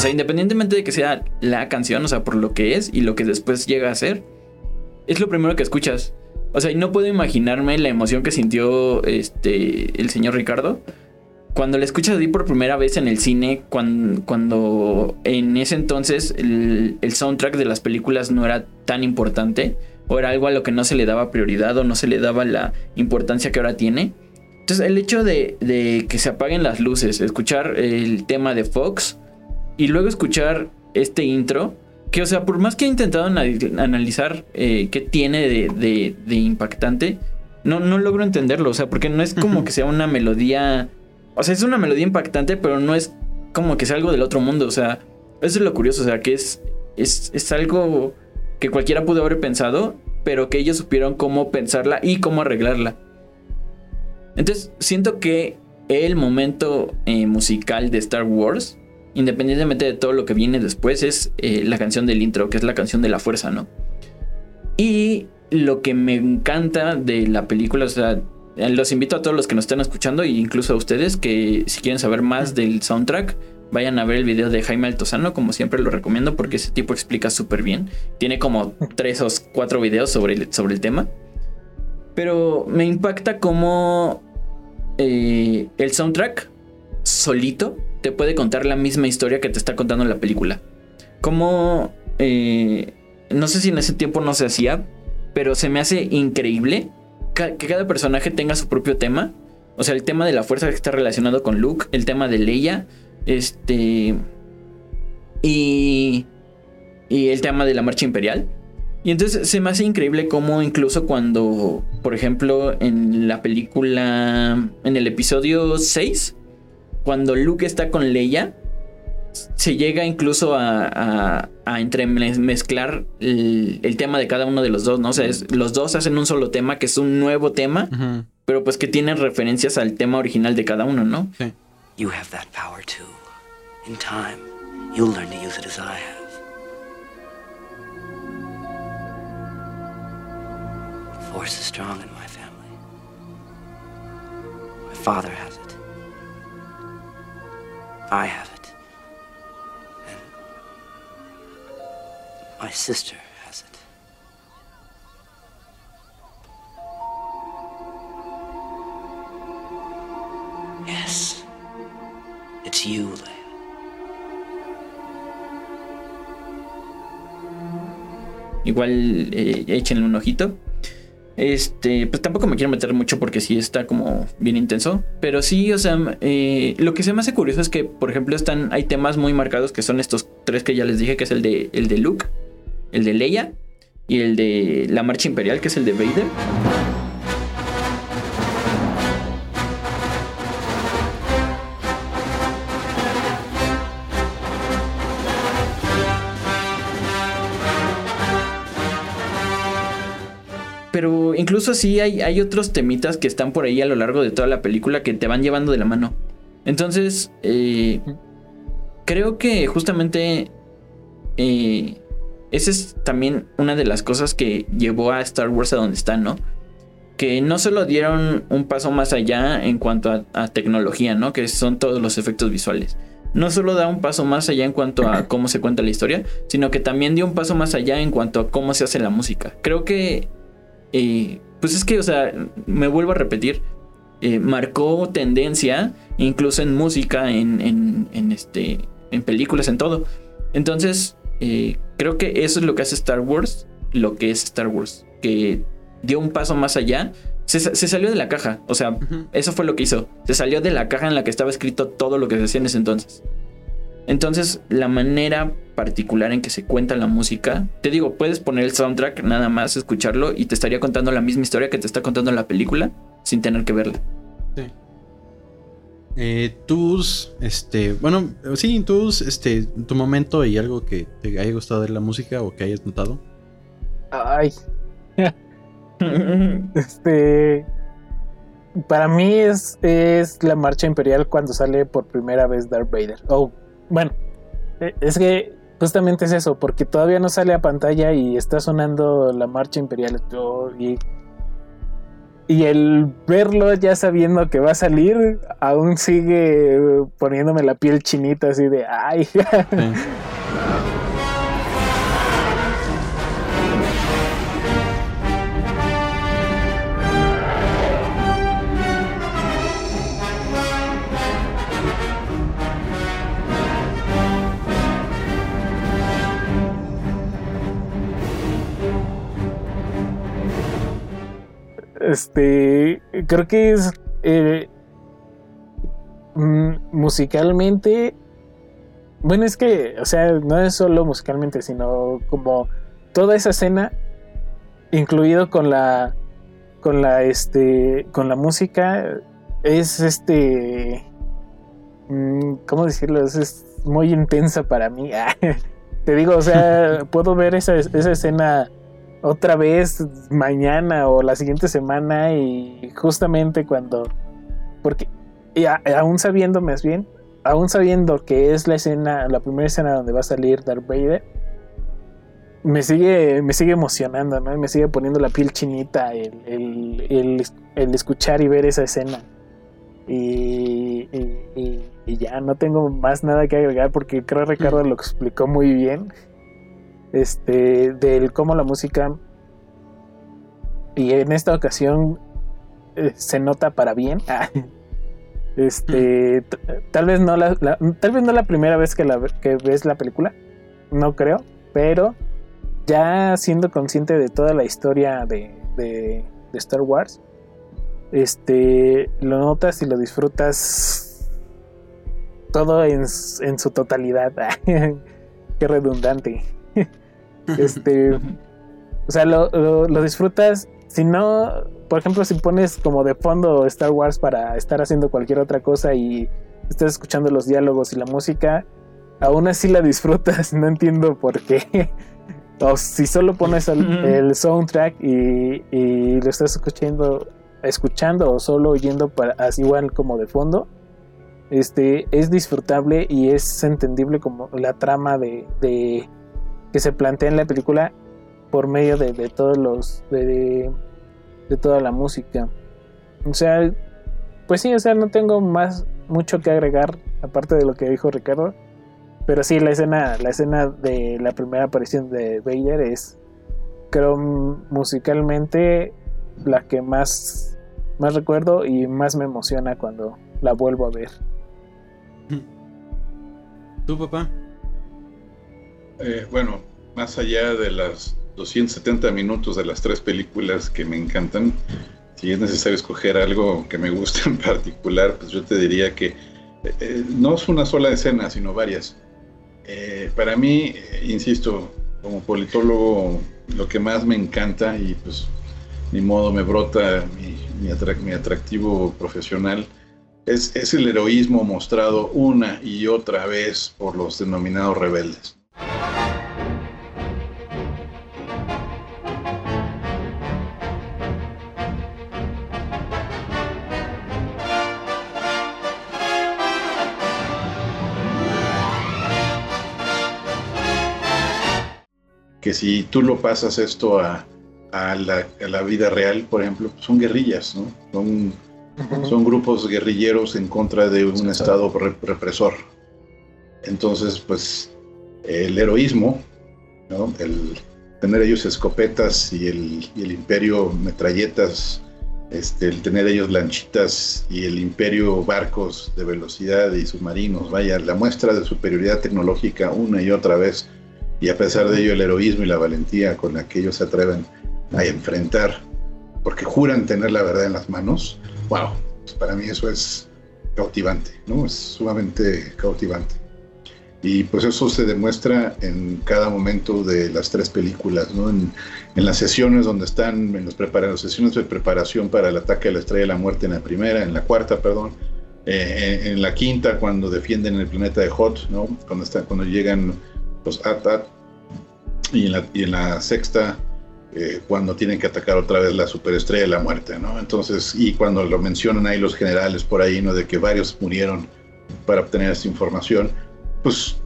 O sea, independientemente de que sea la canción, o sea, por lo que es y lo que después llega a ser, es lo primero que escuchas. O sea, y no puedo imaginarme la emoción que sintió este el señor Ricardo cuando la escuchas ahí por primera vez en el cine, cuando, cuando en ese entonces el, el, soundtrack de las películas no era tan importante, o era algo a lo que no se le daba prioridad o no se le daba la importancia que ahora tiene. Entonces el hecho de, de que se apaguen las luces, escuchar el tema de Fox y luego escuchar este intro, que o sea, por más que he intentado analizar eh, qué tiene de, de, de impactante, no, no logro entenderlo, o sea, porque no es como que sea una melodía o sea, es una melodía impactante, pero no es como que sea algo del otro mundo. O sea, eso es lo curioso. O sea, que es, es, es algo que cualquiera pudo haber pensado, pero que ellos supieron cómo pensarla y cómo arreglarla. Entonces, siento que el momento eh, musical de Star Wars, independientemente de todo lo que viene después, es eh, la canción del intro, que es la canción de la fuerza, ¿no? Y lo que me encanta de la película, o sea, los invito a todos los que nos estén escuchando e incluso a ustedes que si quieren saber más del soundtrack, vayan a ver el video de Jaime Altozano, como siempre lo recomiendo porque ese tipo explica súper bien. Tiene como [laughs] tres o cuatro videos sobre el, sobre el tema. Pero me impacta como eh, el soundtrack solito te puede contar la misma historia que te está contando la película. Como... Eh, no sé si en ese tiempo no se hacía, pero se me hace increíble que cada personaje tenga su propio tema. O sea, el tema de la fuerza que está relacionado con Luke, el tema de Leia, este. Y. Y el tema de la marcha imperial. Y entonces se me hace increíble cómo incluso cuando, por ejemplo, en la película, en el episodio 6, cuando Luke está con Leia, se llega incluso a, a, entremezclar el, tema de cada uno de los dos, ¿no? O sea, los dos hacen un solo tema que es un nuevo tema, pero pues que tienen referencias al tema original de cada uno, ¿no? Sí. You have that power too. In time, you'll learn to use it as I have. The force is strong in my family. My father has it. I have it. My sister has it. Yes. It's you, Leia. Igual eh, échenle un ojito. Este, pues tampoco me quiero meter mucho porque sí está como bien intenso. Pero sí, o sea, eh, lo que se me hace curioso es que, por ejemplo, están, hay temas muy marcados que son estos tres que ya les dije, que es el de, el de Luke, el de Leia y el de la Marcha Imperial, que es el de Vader. Incluso así hay, hay otros temitas que están por ahí a lo largo de toda la película que te van llevando de la mano. Entonces, eh, creo que justamente eh, esa es también una de las cosas que llevó a Star Wars a donde está, ¿no? Que no solo dieron un paso más allá en cuanto a, tecnología, ¿no? Que son todos los efectos visuales. No solo da un paso más allá en cuanto a cómo se cuenta la historia, sino que también dio un paso más allá en cuanto a cómo se hace la música. Creo que, eh, pues es que, o sea, me vuelvo a repetir, eh, marcó tendencia incluso en música, en, en, en, este, en películas, en todo. Entonces, eh, creo que eso es lo que hace Star Wars, lo que es Star Wars, que dio un paso más allá. Se, salió de la caja, o sea, eso fue lo que hizo. Se salió de la caja en la que estaba escrito todo lo que se hacía en ese entonces. Entonces, la manera particular en que se cuenta la música, te digo, puedes poner el soundtrack nada más, escucharlo y te estaría contando la misma historia que te está contando la película sin tener que verla. Sí. Eh, tus, este, bueno, sí, tus, este, tu momento y algo que te haya gustado de la música o que hayas notado. Ay. [laughs] este. Para mí es, es la marcha imperial cuando sale por primera vez Darth Vader. Oh, bueno, eh, es que justamente es eso, porque todavía no sale a pantalla y está sonando la marcha imperial. Y, y el verlo ya sabiendo que va a salir, aún sigue poniéndome la piel chinita así de, ay. Sí. [laughs] Este, creo que es eh, mm, musicalmente. Bueno, es que, o sea, no es solo musicalmente, sino como toda esa escena, incluido con la, con la, este, con la música, es este, mm, ¿cómo decirlo? Es, es muy intensa para mí. [laughs] Te digo, o sea, puedo ver esa, esa escena otra vez mañana o la siguiente semana y justamente cuando porque y a- aún sabiendo más bien aún sabiendo que es la escena la primera escena donde va a salir Darth Vader me sigue me sigue emocionando ¿no? Y me sigue poniendo la piel chinita el, el- el- el escuchar y ver esa escena y, y- y- y ya no tengo más nada que agregar porque creo que Ricardo [laughs] lo explicó muy bien este, del cómo la música y en esta ocasión eh, se nota para bien. [laughs] Ah, Este, tal vez no la, tal vez no la primera vez que, la, que ves la película, no creo, pero ya siendo consciente de toda la historia de, de- de Star Wars, este, lo notas y lo disfrutas todo en, en su totalidad. [laughs] Qué redundante. Este, o sea, lo, lo- lo disfrutas. Si no, por ejemplo, si pones como de fondo Star Wars para estar haciendo cualquier otra cosa y estás escuchando los diálogos y la música, aún así la disfrutas. [laughs] No entiendo por qué. O si solo pones el, el soundtrack y, y lo estás escuchando, escuchando o solo oyendo para, así igual como de fondo, este es disfrutable y es entendible como la trama de, de- que se plantea en la película por medio de, todos los de, toda la música o sea pues sí o sea no tengo más mucho que agregar aparte de lo que dijo Ricardo pero sí la escena la escena de la primera aparición de Vader es creo musicalmente la que más más recuerdo y más me emociona cuando la vuelvo a ver [laughs] ¿Tú, papá? Eh, bueno, más allá de las 270 minutos de las tres películas que me encantan, si es necesario escoger algo que me guste [laughs] en particular, pues yo te diría que eh, eh, no es una sola escena, sino varias. Eh, para mí, insisto, como politólogo, lo que más me encanta y pues ni modo me brota mi, mi atrac- mi atractivo profesional es, es el heroísmo mostrado una y otra vez por los denominados rebeldes. Que si tú lo pasas esto a, a la, a la vida real, por ejemplo, son guerrillas, ¿no? Son, son grupos guerrilleros en contra de un estado re- represor. Entonces, pues, el heroísmo. El tener ellos escopetas y el, y el imperio metralletas, este, el tener ellos lanchitas y el imperio barcos de velocidad y submarinos, vaya, la muestra de superioridad tecnológica una y otra vez y a pesar de ello el heroísmo y la valentía con la que ellos se atreven a enfrentar, porque juran tener la verdad en las manos, wow, pues para mí eso es cautivante, ¿no? Es sumamente cautivante. Y pues eso se demuestra en cada momento de las tres películas, ¿no? En, en las sesiones donde están, en las, las sesiones de preparación para el ataque a la Estrella de la Muerte en la primera, en la cuarta, perdón, eh, en, en la quinta cuando defienden el planeta de Hot, ¿no? Cuando, están, cuando llegan los AT-AT. Y en la, y en la sexta, eh, cuando tienen que atacar otra vez la superestrella de la muerte, ¿no? Entonces, y cuando lo mencionan ahí los generales por ahí, ¿no? De que varios murieron para obtener esta información, pues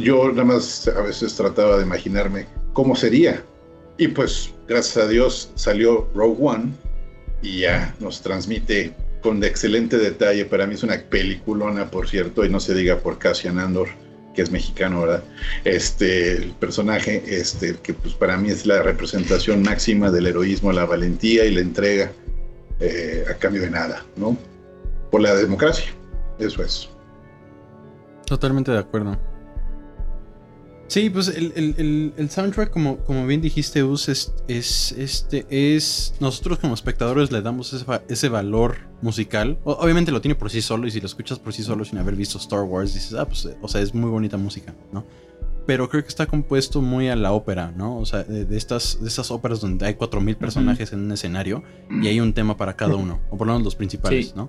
yo nada más a veces trataba de imaginarme cómo sería. Y pues, gracias a Dios, salió Rogue One y ya nos transmite con excelente detalle. Para mí es una peliculona, por cierto, y no se diga por Cassian Andor, que es mexicano, ¿verdad? Este, el personaje, este, que pues para mí es la representación máxima del heroísmo, la valentía y la entrega eh, a cambio de nada, ¿no? Por la democracia, eso es. Totalmente de acuerdo. Sí, pues el, el- el- el soundtrack, como, como bien dijiste, Us, es, es, este, es. Nosotros como espectadores le damos ese, ese valor musical. O- obviamente lo tiene por sí solo, y si lo escuchas por sí solo sin haber visto Star Wars, dices, ah, pues, o sea, es muy bonita música, ¿no? Pero creo que está compuesto muy a la ópera, ¿no? O sea, de, de estas, de estas óperas donde hay 4000 personajes en un escenario y hay un tema para cada uno, o por lo menos los principales, Sí. ¿no?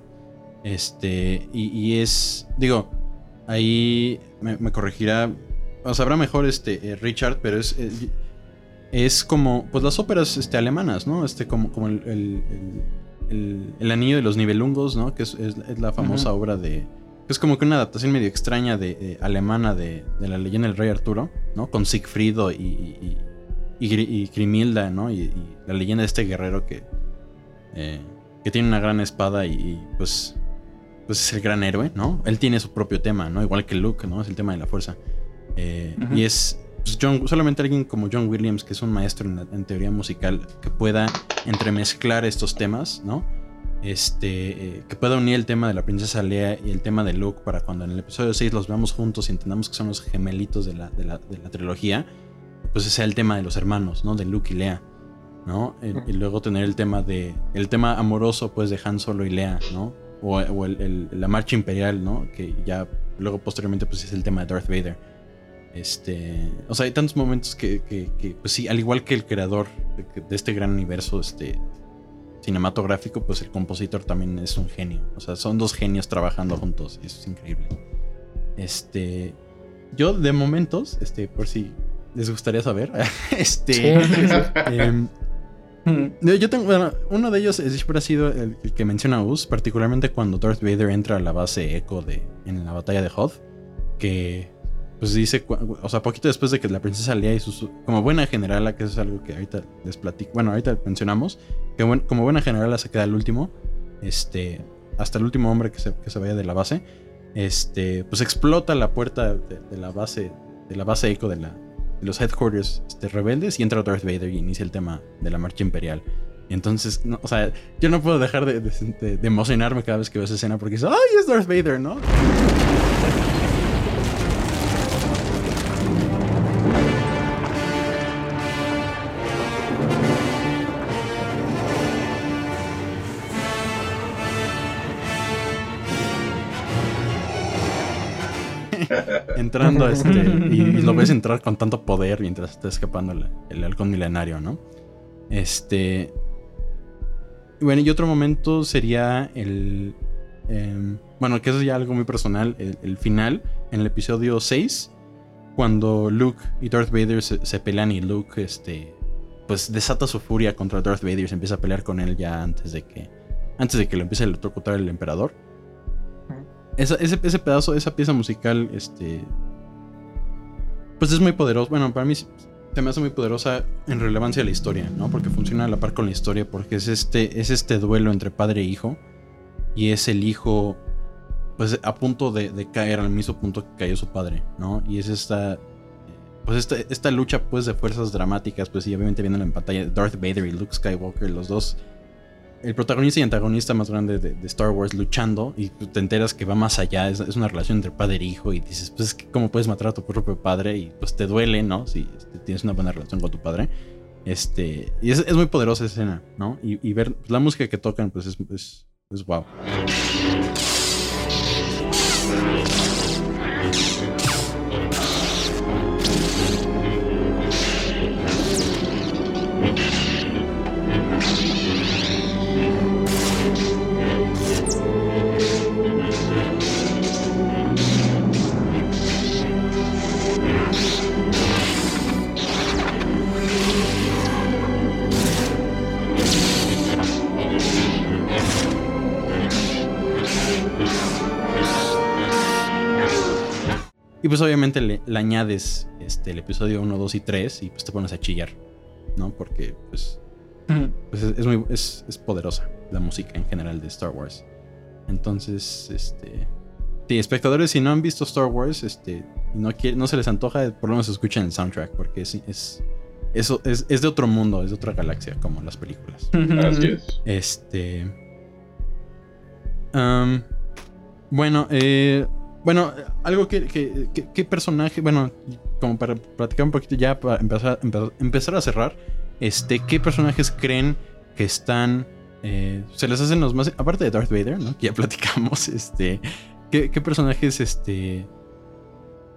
Este, y, y es, digo, ahí me, me corregirá, o sabrá mejor este eh, Richard, pero es, eh, es como, pues las óperas este, alemanas, ¿no? Este, como, como el, el, el- anillo de los nivelungos, ¿no? Que es, es- es la famosa obra de... Es como que una adaptación medio extraña de, de- alemana de, de la leyenda del rey Arturo, ¿no? Con Siegfriedo y, y, y, y Gri- y Grimilda, ¿no? Y, y la leyenda de este guerrero que, eh, que tiene una gran espada y, pues, pues es el gran héroe, ¿no? Él tiene su propio tema, ¿no? Igual que Luke, ¿no? Es el tema de la fuerza. Eh. Y es pues, John, solamente alguien como John Williams, que es un maestro en, la- en teoría musical, que pueda entremezclar estos temas, ¿no? Este, eh, que pueda unir el tema de la princesa Lea y el tema de Luke para cuando en el episodio 6 los veamos juntos y entendamos que son los gemelitos de la, de la, de la trilogía, pues sea el tema de los hermanos, ¿no? De Luke y Lea, ¿no? Y luego tener el tema de, el tema amoroso, pues, de Han Solo y Lea, ¿no? O, o el- el- la marcha imperial, ¿no? Que ya luego posteriormente, pues, es el tema de Darth Vader. Este, o sea, hay tantos momentos que, que- que, pues sí, al igual que el creador de, de este gran universo este, cinematográfico, pues el compositor también es un genio. O sea, son dos genios trabajando juntos y eso es increíble. Este, yo de momentos, este, por si les gustaría saber, [laughs] este, em, yo yo tengo, bueno, uno de ellos siempre ha sido el, que menciona Us, particularmente cuando Darth Vader entra a la base Echo de, en la batalla de Hoth, que pues dice, o sea, poquito después de que la princesa Leia y sus, como buena generala, que eso es algo que ahorita les platico, bueno, ahorita mencionamos, que como buena generala se queda el último, este, hasta el último hombre que se, que se vaya de la base, este, pues explota la puerta de, de la base, de la base Echo de la, los headquarters este, rebeldes y entra Darth Vader y inicia el tema de la marcha imperial. Entonces, no, o sea, yo no puedo dejar de, de- de- emocionarme cada vez que veo esa escena porque es, ¡ay, es Darth Vader, ¿no? Entrando este, y, y lo ves entrar con tanto poder mientras está escapando el, el halcón milenario, ¿no? Este. Bueno, y otro momento sería el. em, bueno, que eso es ya algo muy personal. El, el final, en el episodio 6, cuando Luke y Darth Vader se, se pelean y Luke, este. Pues desata su furia contra Darth Vader y se empieza a pelear con él ya antes de que. Antes de que lo empiece a electrocutar el emperador. Ese, ese pedazo, esa pieza musical, este. Pues es muy poderoso. Bueno, para mí se me hace muy poderosa en relevancia a la historia, ¿no? Porque funciona a la par con la historia, porque es este, es este duelo entre padre e hijo. Y es el hijo, pues a punto de, de caer al mismo punto que cayó su padre, ¿no? Y es esta. Pues esta, esta lucha, pues, de fuerzas dramáticas, pues, y obviamente viendo en pantalla Darth Vader y Luke Skywalker, los dos el protagonista y antagonista más grande de, Star Wars luchando y tú te enteras que va más allá, es, es una relación entre padre e hijo y dices, pues, ¿cómo puedes matar a tu propio padre? Y pues te duele, ¿no? Si este, tienes una buena relación con tu padre. Este, y es, es muy poderosa escena, ¿no? Y, y ver pues, la música que tocan, pues es, es, es wow. Y pues obviamente le, le añades este, el episodio 1, 2 y 3 y pues te pones a chillar, ¿no? Porque pues, pues es, es muy, es, es poderosa la música en general de Star Wars. Entonces, este... Sí, espectadores, si no han visto Star Wars, este, y no, quiere- no se les antoja, por lo menos escuchen el soundtrack, porque es, es, eso es, es de otro mundo, es de otra galaxia, como las películas. Así es. Este. bueno, eh, bueno, algo que, que- que- ¿qué personaje? Bueno, como para platicar un poquito ya, para empezar, empezar, empezar a cerrar, este, ¿qué personajes creen que están. eh, se les hacen los más. Aparte de Darth Vader, ¿no? Que ya [laughs] platicamos, este. ¿Qué, qué personajes, este.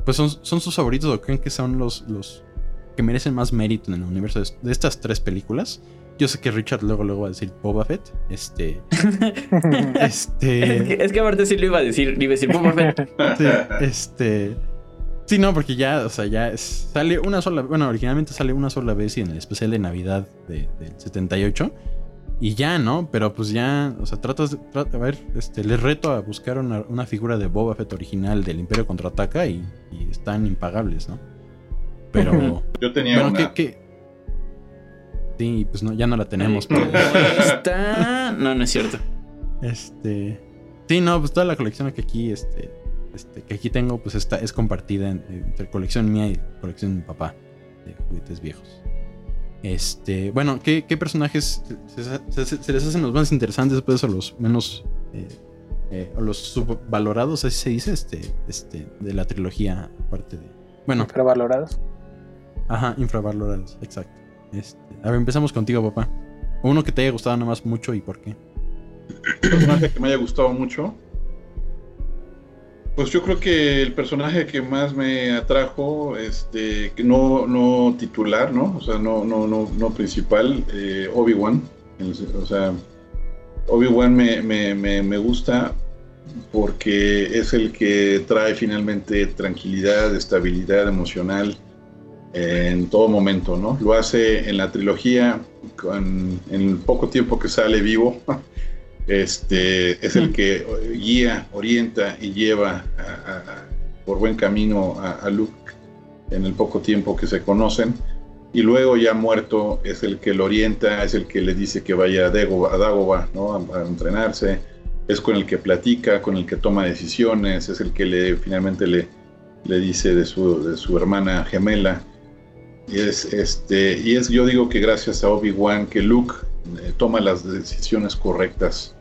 Pues son, son sus favoritos o creen que son los, los que merecen más mérito en el universo de, de estas tres películas? Yo sé que Richard luego, luego va a decir Boba Fett. Este. [laughs] este. Es que, es que aparte sí lo iba a decir, iba a decir Boba Fett. Sí, este. Sí, no, porque ya, o sea, ya es- sale una sola. Bueno, originalmente sale una sola vez y en el especial de Navidad de- del 78. Y ya, ¿no? Pero pues ya, o sea, tratas de. tra- a ver, este, les reto a buscar una, una figura de Boba Fett original del Imperio contraataca y, y están impagables, ¿no? Pero. Yo tenía bueno, una. ¿qué, qué? Sí, pues no, ya no la tenemos. pero- [laughs] Está. No, no es cierto. Este. Sí, no, pues toda la colección que aquí, este. Este, que aquí tengo, pues está, es compartida en- entre colección mía y colección de mi papá. De juguetes viejos. Este. Bueno, ¿qué, qué personajes se, se- se les hacen los más interesantes? Después o los menos. eh, eh, o los subvalorados, así se dice, este. Este. De la trilogía, aparte de. Bueno, Infravalorados. ajá, infravalorados, exacto. Este, a ver, empezamos contigo, papá. Uno que te haya gustado nada más mucho y por qué. Personaje que me haya gustado mucho. Pues yo creo que el personaje que más me atrajo, este, que no, no titular, ¿no? O sea, no, no, no, no principal, eh, Obi-Wan. O sea, Obi-Wan me, me, me, me gusta porque es el que trae finalmente tranquilidad, estabilidad emocional en todo momento, ¿no? Lo hace en la trilogía, con, en el poco tiempo que sale vivo, [laughs] este, es el que guía, orienta y lleva a- a- por buen camino a, a Luke en el poco tiempo que se conocen. Y luego ya muerto es el que lo orienta, es el que le dice que vaya a Dagoba, a, Dagobah, ¿no? a, a entrenarse, es con el que platica, con el que toma decisiones, es el que le, finalmente le, le dice de su, de su hermana gemela. Y es, este, y es, yo digo que gracias a Obi-Wan que Luke eh, toma las decisiones correctas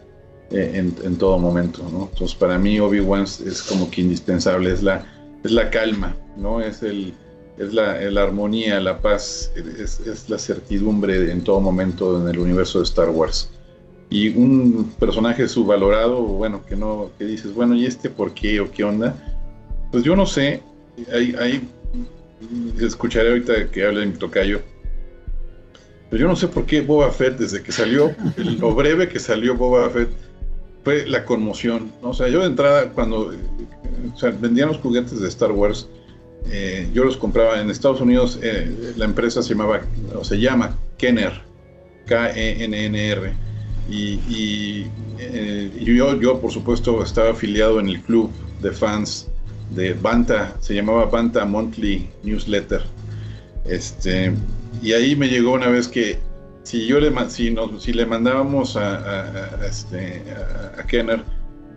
eh, en, en todo momento, ¿no? Entonces para mí Obi-Wan es, como que indispensable, es la, es la calma, ¿no? Es el, es la, la armonía, la paz, es, es la certidumbre en todo momento en el universo de Star Wars. Y un personaje subvalorado, bueno, que no, que dices, bueno, ¿y este por qué o qué onda? Pues yo no sé, hay, hay escucharé ahorita que hable mi tocayo. Pero yo no sé por qué Boba Fett, desde que salió, [laughs] lo breve que salió Boba Fett, fue la conmoción. ¿no? O sea, yo de entrada, cuando o sea, vendían los juguetes de Star Wars, eh, yo los compraba en Estados Unidos, eh, la empresa se llamaba, o se llama Kenner, K-E-N-N-R. Y, y, eh, y yo, yo, por supuesto, estaba afiliado en el club de fans de Banta, se llamaba Banta Monthly Newsletter. Este, y ahí me llegó una vez que si yo le, si nos- si le mandábamos a, a- a- este, a- Kenner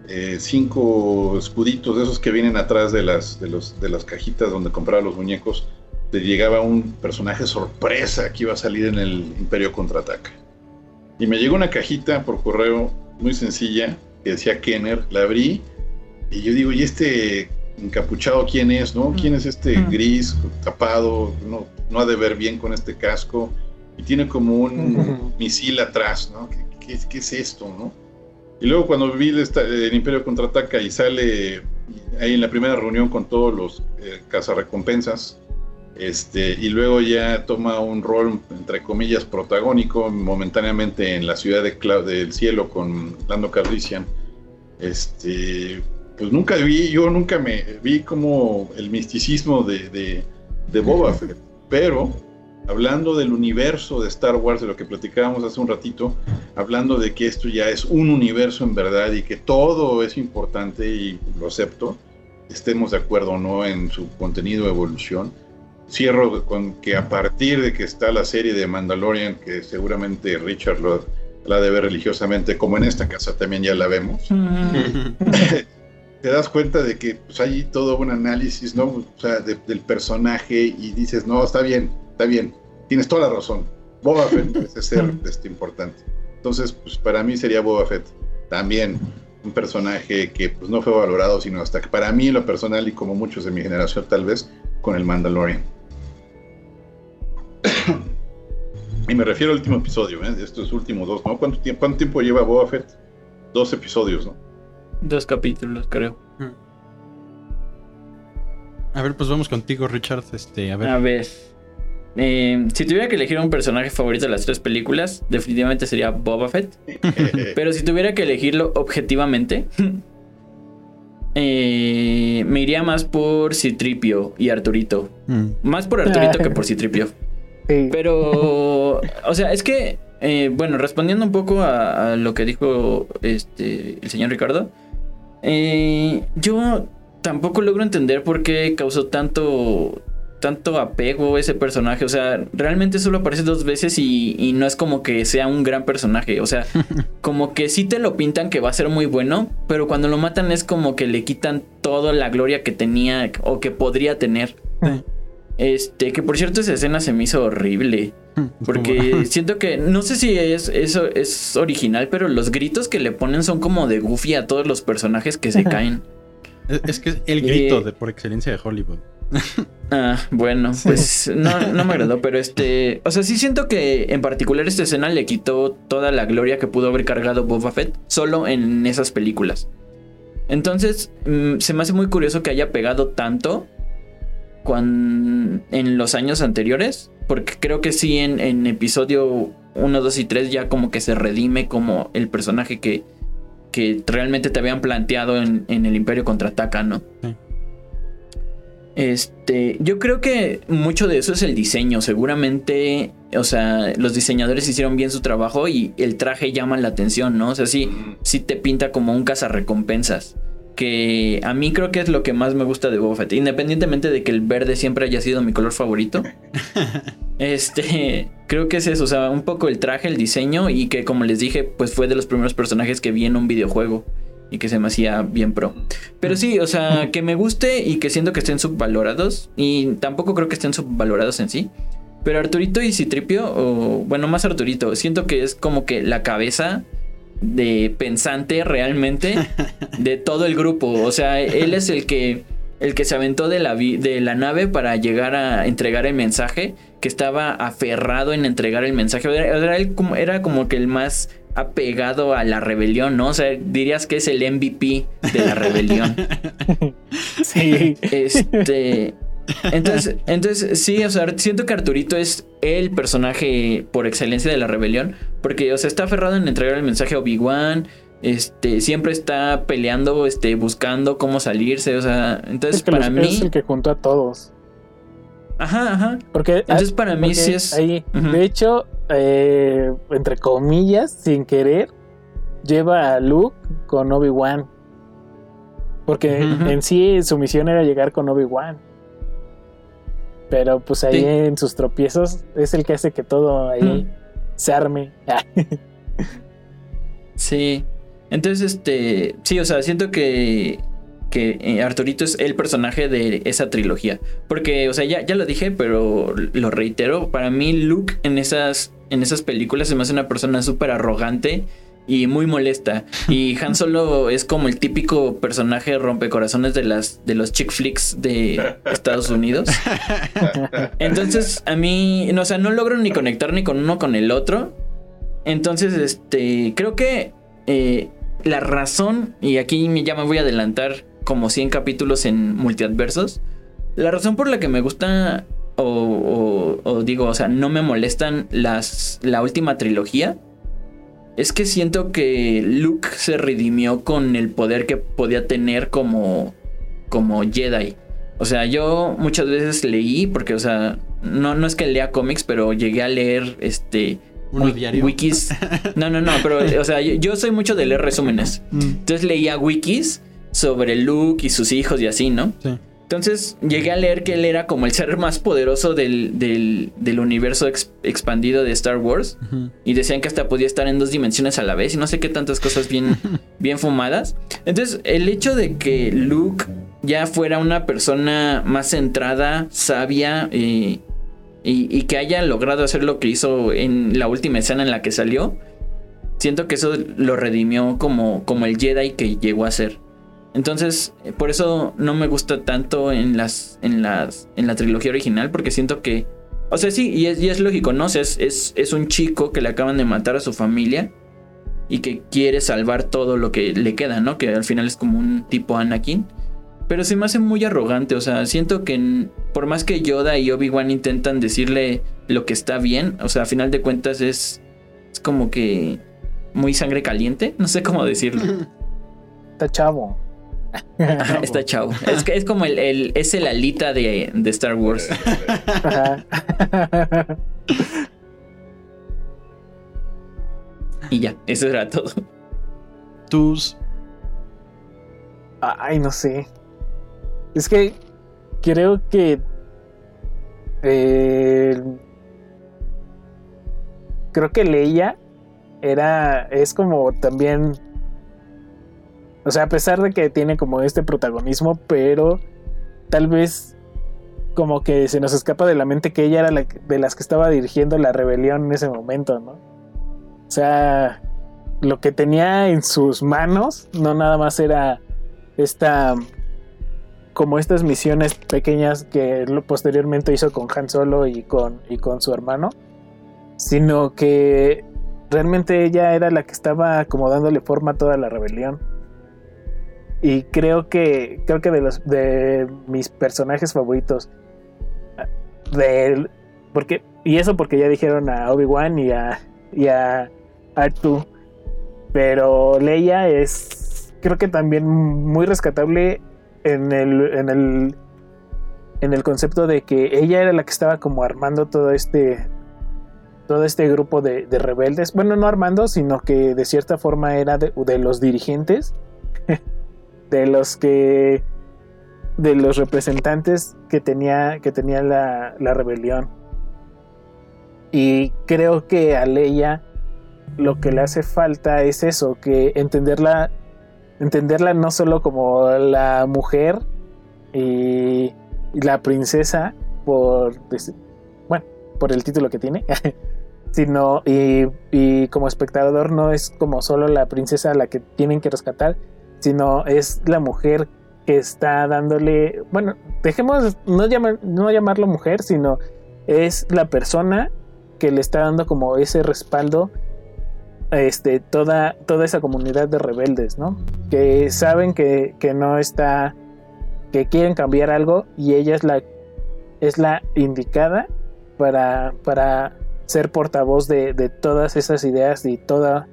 eh, cinco escuditos de esos que vienen atrás de las, de, los, de las cajitas donde compraba los muñecos, le llegaba un personaje sorpresa que iba a salir en el Imperio Contraataca. Y me llegó una cajita por correo muy sencilla que decía Kenner, la abrí y yo digo, ¿y este encapuchado quién es? ¿No? ¿Quién es este Ujú. gris, tapado? No, no ha de ver bien con este casco. Y tiene como un misil atrás, ¿no? ¿Qué, qué, qué es esto, no? Y luego cuando vi esta- el Imperio Contraataca y sale ahí en la primera reunión con todos los eh, cazarrecompensas, este, y luego ya toma un rol, entre comillas, protagónico momentáneamente en la ciudad de Cla- del cielo con Lando Calrissian. Este, pues nunca vi, yo nunca me vi como el misticismo de, de, de Boba Fett, pero hablando del universo de Star Wars, de lo que platicábamos hace un ratito, hablando de que esto ya es un universo en verdad y que todo es importante y lo acepto, estemos de acuerdo o no en su contenido evolución. Cierro con que a partir de que está la serie de Mandalorian, que seguramente Richard lo, la de ver religiosamente, como en esta casa también ya la vemos, [laughs] te das cuenta de que pues, hay todo un análisis ¿no? o sea, de- del personaje y dices, no, está bien, está bien, tienes toda la razón. Boba Fett [laughs] parece ser este, importante. Entonces, pues para mí sería Boba Fett también un personaje que pues, no fue valorado, sino hasta que para mí en lo personal y como muchos de mi generación tal vez, con el Mandalorian. [coughs] y me refiero al último episodio, ¿eh? estos últimos dos, ¿no? ¿Cuánto tiempo, ¿Cuánto tiempo lleva Boba Fett? Dos episodios, ¿no? Dos capítulos, creo. A ver, pues vamos contigo, Richard. Este, a ver. A ver. eh, si tuviera que elegir un personaje favorito de las tres películas, definitivamente sería Boba Fett. [laughs] Pero si tuviera que elegirlo objetivamente, [laughs] eh, me iría más por Citripio y Arturito. Mm. Más por Arturito que por Citripio. [laughs] Sí. Pero, o sea, es que, eh, bueno, respondiendo un poco a, a lo que dijo este, el señor Ricardo, eh, yo tampoco logro entender por qué causó tanto, tanto apego ese personaje. O sea, realmente solo aparece dos veces y, y no es como que sea un gran personaje. O sea, [laughs] como que sí te lo pintan que va a ser muy bueno, pero cuando lo matan es como que le quitan toda la gloria que tenía o que podría tener. Este, que por cierto esa escena se me hizo horrible. [laughs] Porque [laughs] siento que, no sé si es, eso es original, pero los gritos que le ponen son como de Goofy a todos los personajes que se caen. Es, es que es el grito Eh, de por excelencia de Hollywood. [laughs] Ah, bueno, pues no, no me agradó, pero este, o sea, sí siento que en particular esta escena le quitó toda la gloria que pudo haber cargado Boba Fett solo en esas películas. Entonces, mm, se me hace muy curioso que haya pegado tanto cuan- en los años anteriores, porque creo que sí en, en episodio 1, 2 y 3 ya como que se redime como el personaje que, que realmente te habían planteado en, en el Imperio Contraataca, ¿no? Sí. Este, yo creo que mucho de eso es el diseño. Seguramente, o sea, los diseñadores hicieron bien su trabajo y el traje llama la atención, ¿no? O sea, sí, sí te pinta como un cazarrecompensas. Que a mí creo que es lo que más me gusta de Boba Fett. Independientemente de que el verde siempre haya sido mi color favorito. [laughs] Este, creo que es eso, o sea, un poco el traje, el diseño y que como les dije, pues fue de los primeros personajes que vi en un videojuego y que se me hacía bien pro. Pero sí, o sea, que me guste y que siento que estén subvalorados y tampoco creo que estén subvalorados en sí. Pero Arturito y Citripio, o bueno, más Arturito, siento que es como que la cabeza de pensante realmente [laughs] de todo el grupo. O sea, él es el que el que se aventó de la, de la nave para llegar a entregar el mensaje, que estaba aferrado en entregar el mensaje. Era, era él como, era como que el más apegado a la rebelión, ¿no? O sea, dirías que es el MVP de la rebelión. [laughs] Sí. Este. Entonces, entonces, sí, o sea, siento que Arturito es el personaje por excelencia de la rebelión. Porque, o sea, está aferrado en entregar el mensaje a Obi-Wan. Este, siempre está peleando, este, buscando cómo salirse. O sea, entonces Es que para mí. es el que juntó a todos. Ajá, ajá. Porque Entonces, para mí porque sí es- ahí, de hecho, eh, entre comillas, sin querer, lleva a Luke con Obi Wan. Porque en sí su misión era llegar con Obi Wan. Pero pues ahí Sí. en sus tropiezos es el que hace que todo ahí. Sí. Entonces, este. Sí, o sea, siento que. Que eh, Arturito es el personaje de esa trilogía. Porque, o sea, ya, ya lo dije, pero lo reitero. Para mí, Luke en esas, en esas películas se me hace una persona súper arrogante y muy molesta. Y [laughs] Han Solo es como el típico personaje rompecorazones de las de los chick flicks de Estados Unidos. [laughs] Entonces, a mí, no, o sea, no logro ni conectar ni con uno con el otro. Entonces, este, creo que eh, la razón, y aquí me- ya me voy a adelantar como 100 capítulos en multiadversos, la razón por la que me gusta, o, o- o digo, o sea, no me molestan las, la última trilogía, es que siento que Luke se redimió con el poder que podía tener como, como Jedi. O sea, yo muchas veces leí, porque, o sea, no, no es que lea cómics, pero llegué a leer este ¿Uno wi- diario? wikis. [laughs] No, no, no, pero, o sea, yo, yo soy mucho de leer resúmenes. Mm. Entonces leía wikis sobre Luke y sus hijos y así, ¿no? Sí. Entonces llegué a leer que él era como el [laughs] ser más poderoso del, del, del universo ex- expandido de Star Wars. Y decían que hasta podía estar en dos dimensiones a la vez y no sé qué tantas cosas bien, [laughs] bien fumadas. Entonces, el hecho de que Luke ya fuera una persona más centrada, sabia eh, y, y que haya logrado hacer lo que hizo en la última escena en la que salió, siento que eso lo redimió como, como el Jedi que llegó a ser. Entonces, por eso no me gusta tanto en las, en las, en la trilogía original, porque siento que o sea, sí, y es, y es lógico, ¿no? Es, es, es un chico que le acaban de matar a su familia y que quiere salvar todo lo que le queda, ¿no? Que al final es como un tipo Anakin. Pero se me hace muy arrogante, o sea, siento que por más que Yoda y Obi-Wan intentan decirle lo que está bien, o sea, a final de cuentas es, es como que muy sangre caliente, [laughs] no sé cómo decirlo. Está chavo. Está chavo. Es, que es como el, el- es el alita de, de Star Wars. Y ya, eso era todo. Tus. Ay, no sé. Es que creo que. eh, creo que Leia era. Es como también. O sea, a pesar de que tiene como este protagonismo, pero tal vez como que se nos escapa de la mente que ella era de las que estaba dirigiendo la rebelión en ese momento, ¿no? O sea, lo que tenía en sus manos no nada más era esta como estas misiones pequeñas que posteriormente hizo con Han Solo y con, y con su hermano, sino que realmente ella era la que estaba como dándole forma a toda la rebelión. Y creo que creo que de los de mis personajes favoritos de porque y eso porque ya dijeron a Obi-Wan y a y a R2 pero Leia es creo que también muy rescatable en el en el en el concepto de que ella era la que estaba como armando todo este todo este grupo de, de rebeldes. Bueno no armando sino que de cierta forma era de, de los dirigentes [laughs] de los que de los representantes que tenía que tenía la, la rebelión. Y creo que a Leia lo que le hace falta es eso, que entenderla, entenderla no solo como la mujer y, la princesa por, bueno, por el título que tiene, [laughs] sino y, y como espectador no es como solo la princesa a la que tienen que rescatar, sino es la mujer que está dándole, bueno, dejemos no llamar, no llamarlo mujer, sino es la persona que le está dando como ese respaldo este, toda, toda esa comunidad de rebeldes, ¿no? Que saben que, que no está, que quieren cambiar algo y ella es la, es la indicada para, para ser portavoz de, de todas esas ideas y toda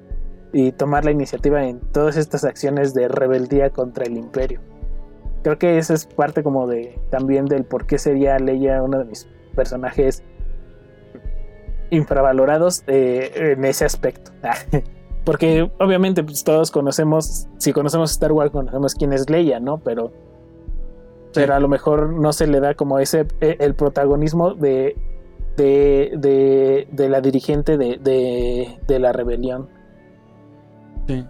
y tomar la iniciativa en todas estas acciones de rebeldía contra el imperio. Creo que esa es parte como de también del por qué sería Leia uno de mis personajes infravalorados eh, en ese aspecto. [laughs] Porque obviamente pues, todos conocemos, si conocemos Star Wars, conocemos quién es Leia, ¿no? Pero, pero a lo mejor no se le da como ese eh, el protagonismo de, de, de, de la dirigente de, de, de la rebelión. Sí.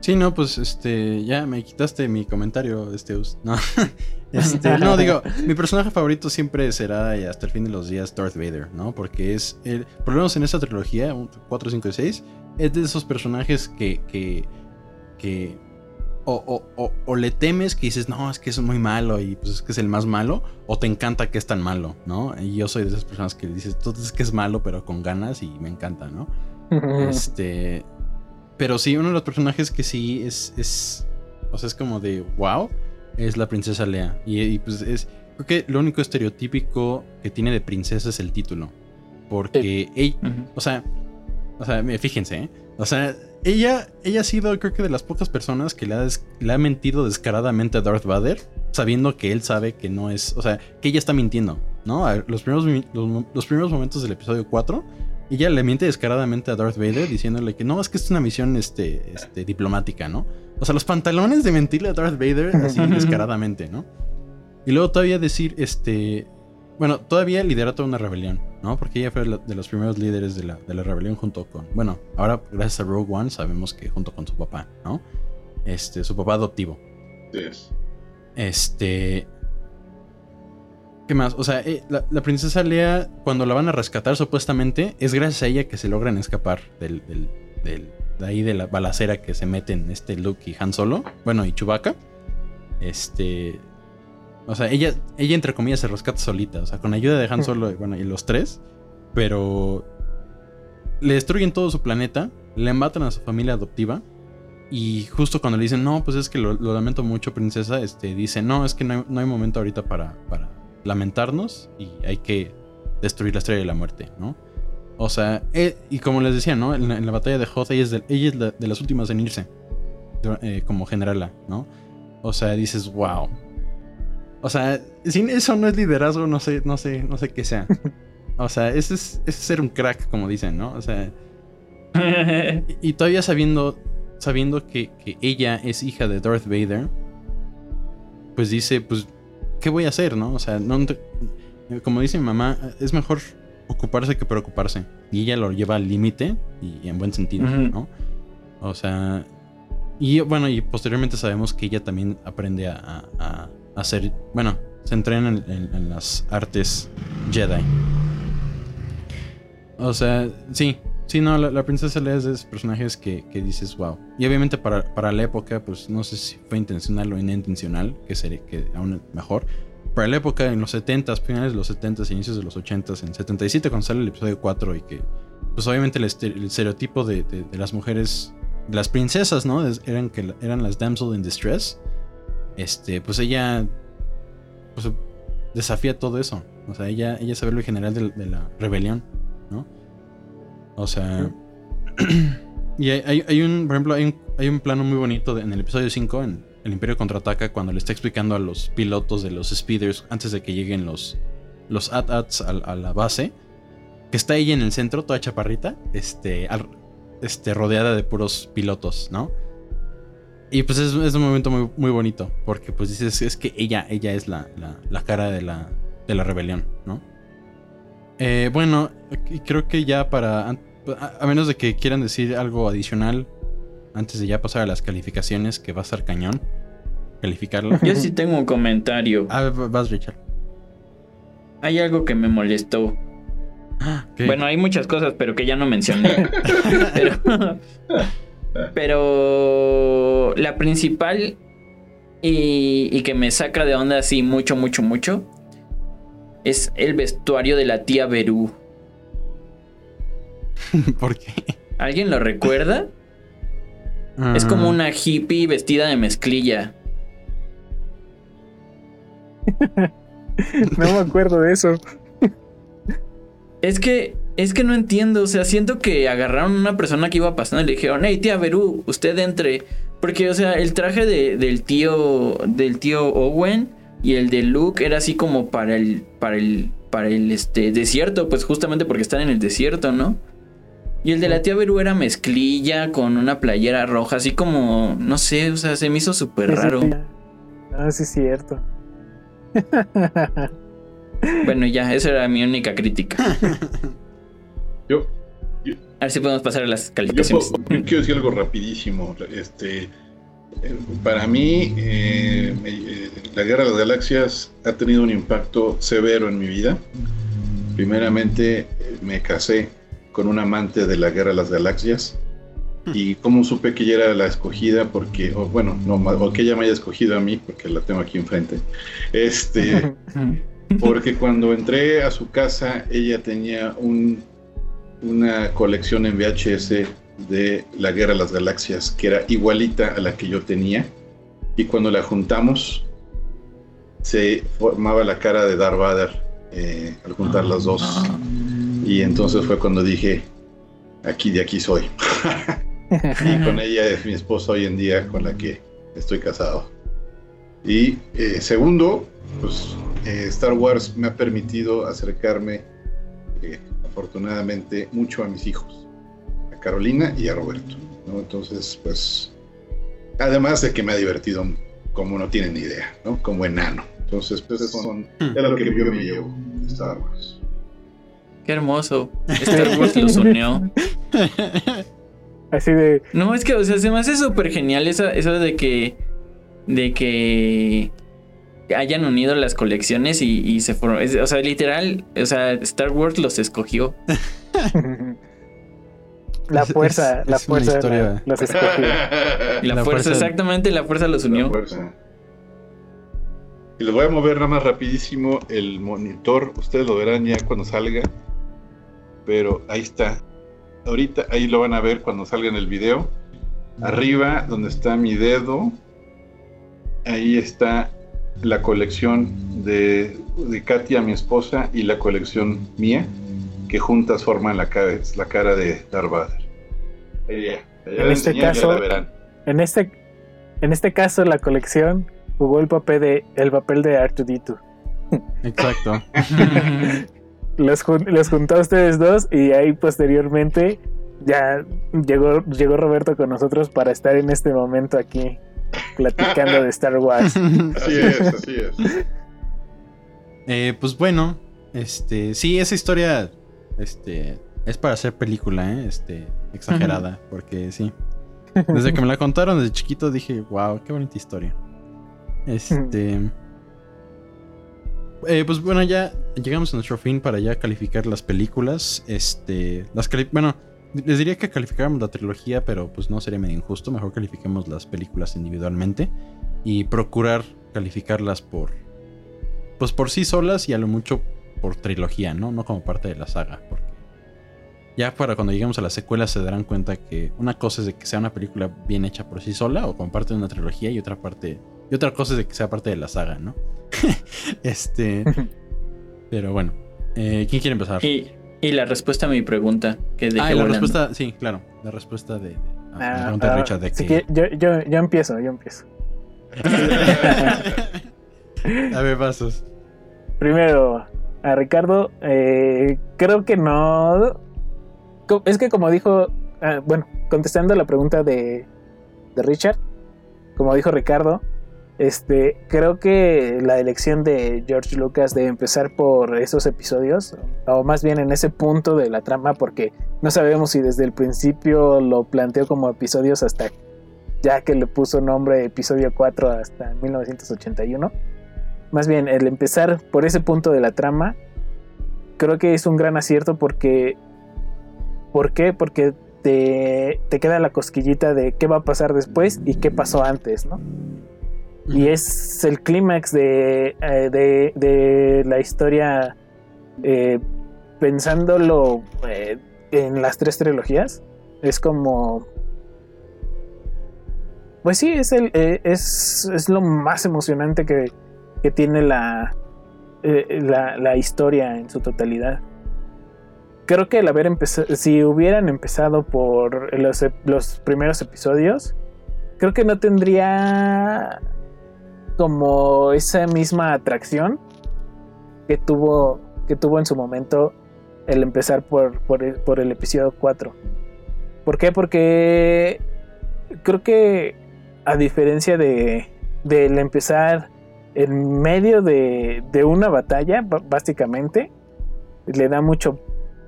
Sí, no, pues este, ya me quitaste mi comentario, Esteus. No, [laughs] este, no, digo, mi personaje favorito siempre será y hasta el fin de los días Darth Vader, ¿no? Porque es, el, por lo menos en esta trilogía, 4, 5 y 6, es de esos personajes que, que, que o, o, o, o, le temes que dices, no, es que es muy malo y pues es que es el más malo, o te encanta que es tan malo, ¿no? Y yo soy de esas personas que dices, entonces es que es malo, pero con ganas y me encanta, ¿no? [laughs] este... Pero sí, uno de los personajes que sí es, es. O sea, es como de wow. Es la princesa Lea. Y, y, pues es. Creo que lo único estereotípico que tiene de princesa es el título. Porque Sí. ella. Ujú. O sea. O sea, fíjense, ¿eh? O sea, ella, ella ha sido, creo que de las pocas personas que le ha, le ha mentido descaradamente a Darth Vader, sabiendo que él sabe que no es. O sea, que ella está mintiendo, ¿no? Los primeros, los, los primeros momentos del episodio 4 y ella le miente descaradamente a Darth Vader diciéndole que no, es que es una misión este, este, diplomática, ¿no? O sea, los pantalones de mentirle a Darth Vader así descaradamente, ¿no? Y luego todavía decir, este. Bueno, todavía lideró toda una rebelión, ¿no? Porque ella fue la- de los primeros líderes de la, de la rebelión junto con. Bueno, ahora gracias a Rogue One sabemos que junto con su papá, ¿no? Este, su papá adoptivo. Es- Este. ¿Qué más? O sea, eh, la, la princesa Lea, cuando la van a rescatar, supuestamente, es gracias a ella que se logran escapar del, del- del- de ahí de la balacera que se meten este Luke y Han Solo. Bueno, y Chewbacca. Este. O sea, ella, ella entre comillas se rescata solita. O sea, con ayuda de Han Solo y, bueno, y los tres. Pero. Le destruyen todo su planeta. Le matan a su familia adoptiva. Y justo cuando le dicen, no, pues es que lo, lo lamento mucho, princesa, este, dice, no, es que no hay, no hay momento ahorita para, para lamentarnos y hay que destruir la estrella de la muerte, ¿no? O sea, eh, y como les decía, ¿no? En la, en la batalla de Hoth, ella es, de, ella es la- de las últimas en irse, eh, como generala, ¿no? O sea, dices, wow. O sea, sin eso no es liderazgo, no sé, no sé, no sé qué sea. [laughs] O sea, ese es, ese es ser un crack, como dicen, ¿no? O sea, [laughs] y, y todavía sabiendo, sabiendo que, que ella es hija de Darth Vader, pues dice, pues, ¿qué voy a hacer, no? O sea, no, como dice mi mamá, es mejor ocuparse que preocuparse. Y ella lo lleva al límite y en buen sentido. ¿no? O sea, y bueno, y posteriormente sabemos que ella también aprende a, a- a hacer, bueno, se entrena en, en- en las artes Jedi. O sea, sí, sí, no, la, princesa Leia es de esos personajes que, que dices, wow. Y obviamente para, para la época, pues no sé si fue intencional o inintencional, que sería que aún mejor. Para la época, en los 70s, finales de los 70s, inicios de los 80s, en 77 cuando sale el episodio 4 y que, pues obviamente el, este- estereotipo de, de- las mujeres, de las princesas, ¿no? Eran, que, eran las damsel in distress. Este, pues ella, pues desafía todo eso. O sea, ella, ella sabe lo general de la rebelión, ¿no? O sea... [clears throat] y hay, hay- hay un, por ejemplo, hay un, hay un plano muy bonito de- en el episodio 5, en El Imperio Contraataca, cuando le está explicando a los pilotos de los speeders, antes de que lleguen los, los AT-ATs a, a la base, que está ella en el centro, toda chaparrita, este, al- este, rodeada de puros pilotos, ¿no? Y pues es, es un momento muy, muy bonito, porque pues dices, es que ella, ella es la, la- la cara de la, de la rebelión, ¿no? Eh, bueno, creo que ya para, a, a menos de que quieran decir algo adicional, antes de ya pasar a las calificaciones, que va a estar cañón, calificarlo. Yo sí [laughs] tengo un comentario. Ah, vas, Richard. Hay algo que me molestó. ¿Qué? Bueno, hay muchas cosas, pero que ya no mencioné. [laughs] pero, pero la principal y, y que me saca de onda así mucho, mucho, mucho es el vestuario de la tía Berú. [laughs] ¿Por qué? ¿Alguien lo recuerda? Es como Ah, una hippie vestida de mezclilla. [laughs] No me acuerdo de eso. Es que, es que no entiendo. O sea, siento que agarraron a una persona que iba pasando y le dijeron, hey, tía Berú, usted entre. Porque, o sea, el traje de- del tío. del tío Owen y el de Luke era así como para el. para el. para el este desierto. Pues justamente porque están en el desierto, ¿no? Y el de la tía Berú era mezclilla con una playera roja, así como. no sé, o sea, se me hizo súper raro. Ah, sí, es cierto. [laughs] Bueno, ya, esa era mi única crítica. [laughs] Yo, A ver si podemos pasar a las calificaciones. yo quiero decir algo rapidísimo. Este, eh, para mí, eh, eh, la Guerra de las Galaxias ha tenido un impacto severo en mi vida. Primeramente, me casé con un amante de la Guerra de las Galaxias. Y como supe que ella era la escogida, porque, o bueno, no, o que ella me haya escogido a mí, porque la tengo aquí enfrente. Este, [laughs] porque cuando entré a su casa, ella tenía un, una colección en VHS de la Guerra de las Galaxias, que era igualita a la que yo tenía. Y cuando la juntamos, se formaba la cara de Darth Vader eh, al juntar las dos. Y entonces fue cuando dije, aquí de aquí soy. [laughs] y con ella es mi esposa hoy en día con la que estoy casado. Y eh, segundo, pues eh, Star Wars me ha permitido acercarme eh, afortunadamente mucho a mis hijos, a Carolina y a Roberto. ¿no? Entonces, pues Además de que me ha divertido como no tienen ni idea, ¿no? Como enano. Entonces, pues eso son, es lo que yo me llevo de Star Wars. Qué hermoso. Star Wars los [laughs] unió. Así de. No, es que, o sea, se me hace súper genial eso, eso de que. De que. Hayan unido las colecciones y, y se fueron. O sea, literal, o sea, Star Wars los escogió. [laughs] La fuerza, es- la es fuerza historia. la- los escogió. [laughs] La, La fuerza, fuerza- exactamente, la fuerza los unió. La fuerza. Y les voy a mover nada más rapidísimo el monitor. Ustedes lo verán ya cuando salga. Pero ahí está. Ahorita ahí lo van a ver cuando salga en el video. Arriba, donde está mi dedo, ahí está la colección de, de Katia, mi esposa, y la colección mía, que juntas forman la cara, la cara de Darth Vader. Ahí ya, ya En este caso- la verán. En este, en este caso, la colección jugó el papel de el papel de R2D2. Exacto. [laughs] Los, los juntó a ustedes dos y ahí posteriormente ya llegó, llegó Roberto con nosotros para estar en este momento aquí platicando de Star Wars. [laughs] Así es, así es. Eh, pues bueno, este, sí, esa historia, este, es para hacer película, ¿eh? Este, exagerada, porque sí. Desde que me la contaron desde chiquito dije, wow, qué bonita historia. Este, eh, pues bueno, ya llegamos a nuestro fin para ya calificar las películas. Este, las bueno, les diría que calificáramos la trilogía, pero pues no sería medio injusto. Mejor califiquemos las películas individualmente y procurar calificarlas por, pues por sí solas y a lo mucho por trilogía, ¿no? No como parte de la saga, porque ya para cuando lleguemos a la secuela se darán cuenta que una cosa es de que sea una película bien hecha por sí sola o como parte de una trilogía y otra parte y otra cosa es de que sea parte de la saga, ¿no? [laughs] este, pero bueno, eh, ¿quién quiere empezar? Y, y la respuesta a mi pregunta, que dejé ah, y la volando. respuesta, sí, claro, la respuesta de, de- a la Ah, pregunta de ah, Richard de si que- quiere- yo, yo, yo empiezo, yo empiezo. [laughs] a ver, pasos. Primero, a Ricardo, eh, creo que no. Es que como dijo, ah, bueno, contestando la pregunta de, de Richard, como dijo Ricardo, este, creo que la elección de George Lucas de empezar por esos episodios, o más bien en ese punto de la trama, porque no sabemos si desde el principio lo planteó como episodios hasta ya que le puso nombre episodio 4 hasta 1981 más bien el empezar por ese punto de la trama, creo que es un gran acierto porque... ¿Por qué? Porque te, te queda la cosquillita de qué va a pasar después y qué pasó antes, ¿no? Y es el clímax de, eh, de, de la historia eh, pensándolo eh, en las tres trilogías. Es como... Pues sí, es, el, eh, es, es lo más emocionante que, que tiene la, la, la historia en su totalidad. Creo que el haber empezado, si hubieran empezado por los, los primeros episodios, creo que no tendría como esa misma atracción que tuvo, que tuvo en su momento el empezar por, por, el, episodio 4. ¿Por qué? Porque creo que a diferencia de del empezar en medio de, de una batalla, básicamente, le da mucho,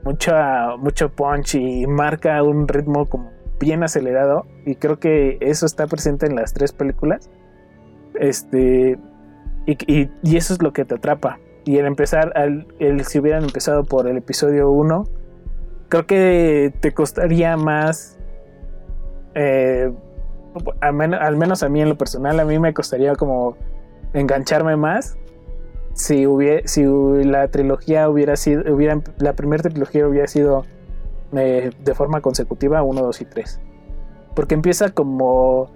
mucho punch y marca un ritmo como bien acelerado. Y creo que eso está presente en las tres películas. Este. Y, y- eso es lo que te atrapa. Y el empezar, al, el, si hubieran empezado por el episodio 1, creo que te costaría más. eh, al, men- al menos a mí en lo personal, a mí me costaría como engancharme más si hubiera, si la trilogía hubiera sido, hubiera, la primera trilogía hubiera sido eh, de forma consecutiva 1, 2 y 3. Porque empieza como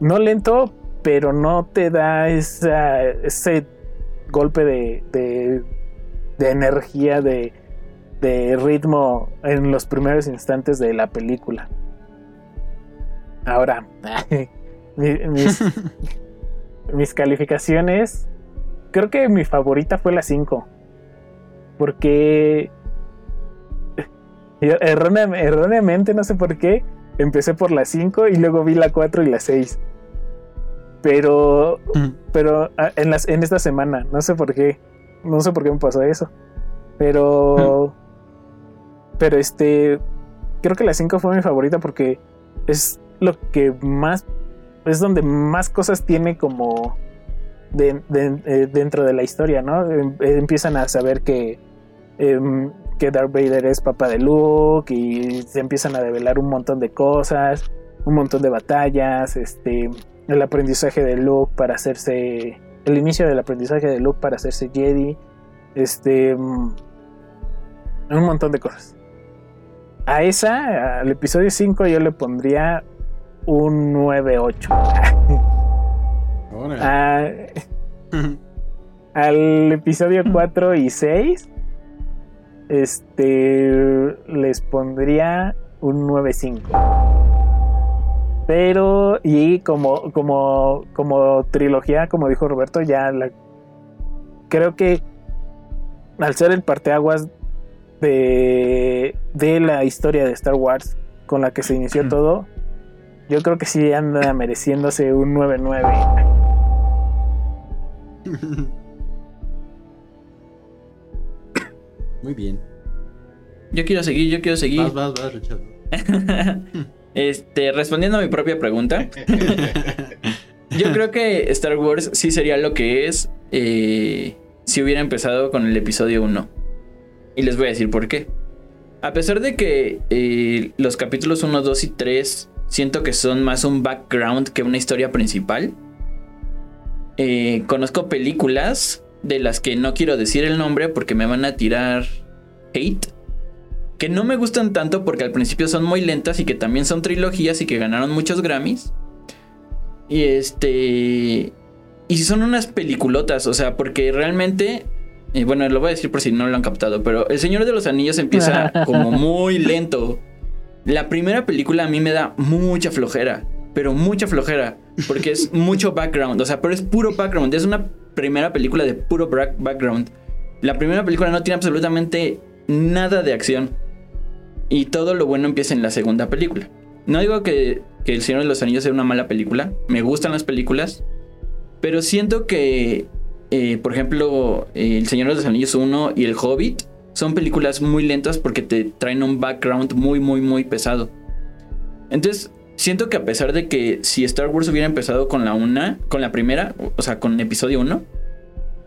no lento, pero no te da esa, ese golpe de, de, de energía, de, de ritmo en los primeros instantes de la película. Ahora, [laughs] mi- mis, [laughs] mis calificaciones, creo que mi favorita fue la 5. Porque [laughs] erróneamente, no sé por qué, empecé por la 5 y luego vi la 4 y la 6. Pero, Ujú. pero ah, en, las, en esta semana, no sé por qué. No sé por qué me pasó eso. Pero. Pero este. Creo que la 5 fue mi favorita porque es lo que más. Es donde más cosas tiene como. de- de- eh, dentro de la historia, ¿no? Em- eh, empiezan a saber que. em, que Darth Vader es papá de Luke y se empiezan a develar un montón de cosas, un montón de batallas, este, el aprendizaje de Luke para hacerse, el inicio del aprendizaje de Luke para hacerse Jedi, este, mm, un montón de cosas. A esa, al episodio 5 yo le pondría un 9-8. [laughs] Órale. Ah, al episodio 4 y 6 este les pondría un 9.5 pero y como como como trilogía como dijo Roberto ya la creo que al ser el parteaguas de de la historia de Star Wars con la que se inició todo yo creo que sí anda mereciéndose un 9.9 Muy bien. Yo quiero seguir, yo quiero seguir. Vas, vas, vas, Richard. [laughs] [laughs] este, respondiendo a mi propia pregunta, [laughs] yo creo que Star Wars sí sería lo que es eh, si hubiera empezado con el episodio 1. Y les voy a decir por qué. A pesar de que eh, los capítulos 1, 2 y 3 siento que son más un background que una historia principal, eh, conozco películas de las que no quiero decir el nombre porque me van a tirar hate que no me gustan tanto porque al principio son muy lentas y que también son trilogías y que ganaron muchos Grammys. Y este. Y son unas peliculotas, o sea, porque realmente. eh, bueno, lo voy a decir por si no lo han captado, pero El Señor de los Anillos empieza [laughs] como muy lento. La primera película a mí me da mucha flojera, pero mucha flojera, porque es [laughs] mucho background, o sea, pero es puro background, es una primera película de puro background. La primera película no tiene absolutamente nada de acción. Y todo lo bueno empieza en la segunda película. No digo que, que El Señor de los Anillos sea una mala película. Me gustan las películas. Pero siento que, eh, por ejemplo, El Señor de los Anillos 1 y El Hobbit son películas muy lentas porque te traen un background muy, muy, muy pesado. Entonces, siento que a pesar de que si Star Wars hubiera empezado con la una, con la primera, o sea, con episodio 1,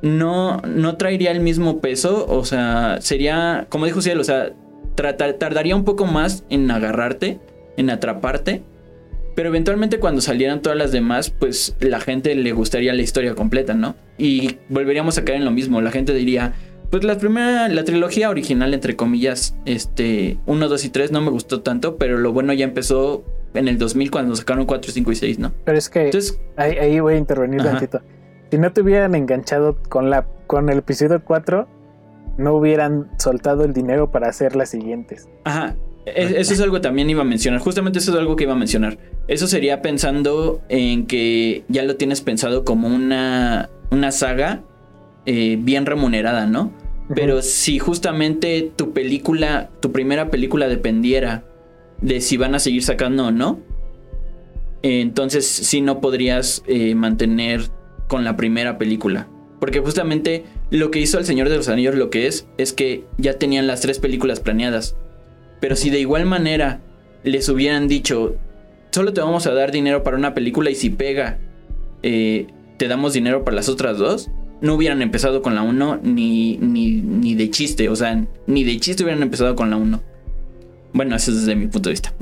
no, no traería el mismo peso. O sea, sería, como dijo Cielo, o sea, tardaría un poco más en agarrarte, en atraparte. Pero eventualmente cuando salieran todas las demás, pues la gente le gustaría la historia completa, ¿no? Y volveríamos a caer en lo mismo. La gente diría, pues la primera, la trilogía original, entre comillas, este, 1, 2 y 3 no me gustó tanto, pero lo bueno ya empezó en el 2000 cuando sacaron 4, 5 y 6, ¿no? pero es que Entonces, Ahí, ahí voy a intervenir tantito. Si no te hubieran enganchado con la con el episodio 4, no hubieran soltado el dinero para hacer las siguientes. Ajá. E- Eso es algo que también iba a mencionar. Justamente eso es algo que iba a mencionar. Eso sería pensando en que ya lo tienes pensado como una, una saga eh, bien remunerada, ¿no? Pero si justamente tu película, tu primera película dependiera de si van a seguir sacando o no, eh, entonces sí no podrías eh, mantener con la primera película. Porque justamente lo que hizo El Señor de los Anillos lo que es, es que ya tenían las tres películas planeadas. Pero si de igual manera les hubieran dicho, solo te vamos a dar dinero para una película y si pega, eh, te damos dinero para las otras dos, no hubieran empezado con la 1 ni, ni, ni de chiste. O sea, ni de chiste hubieran empezado con la 1. Bueno, eso es desde mi punto de vista.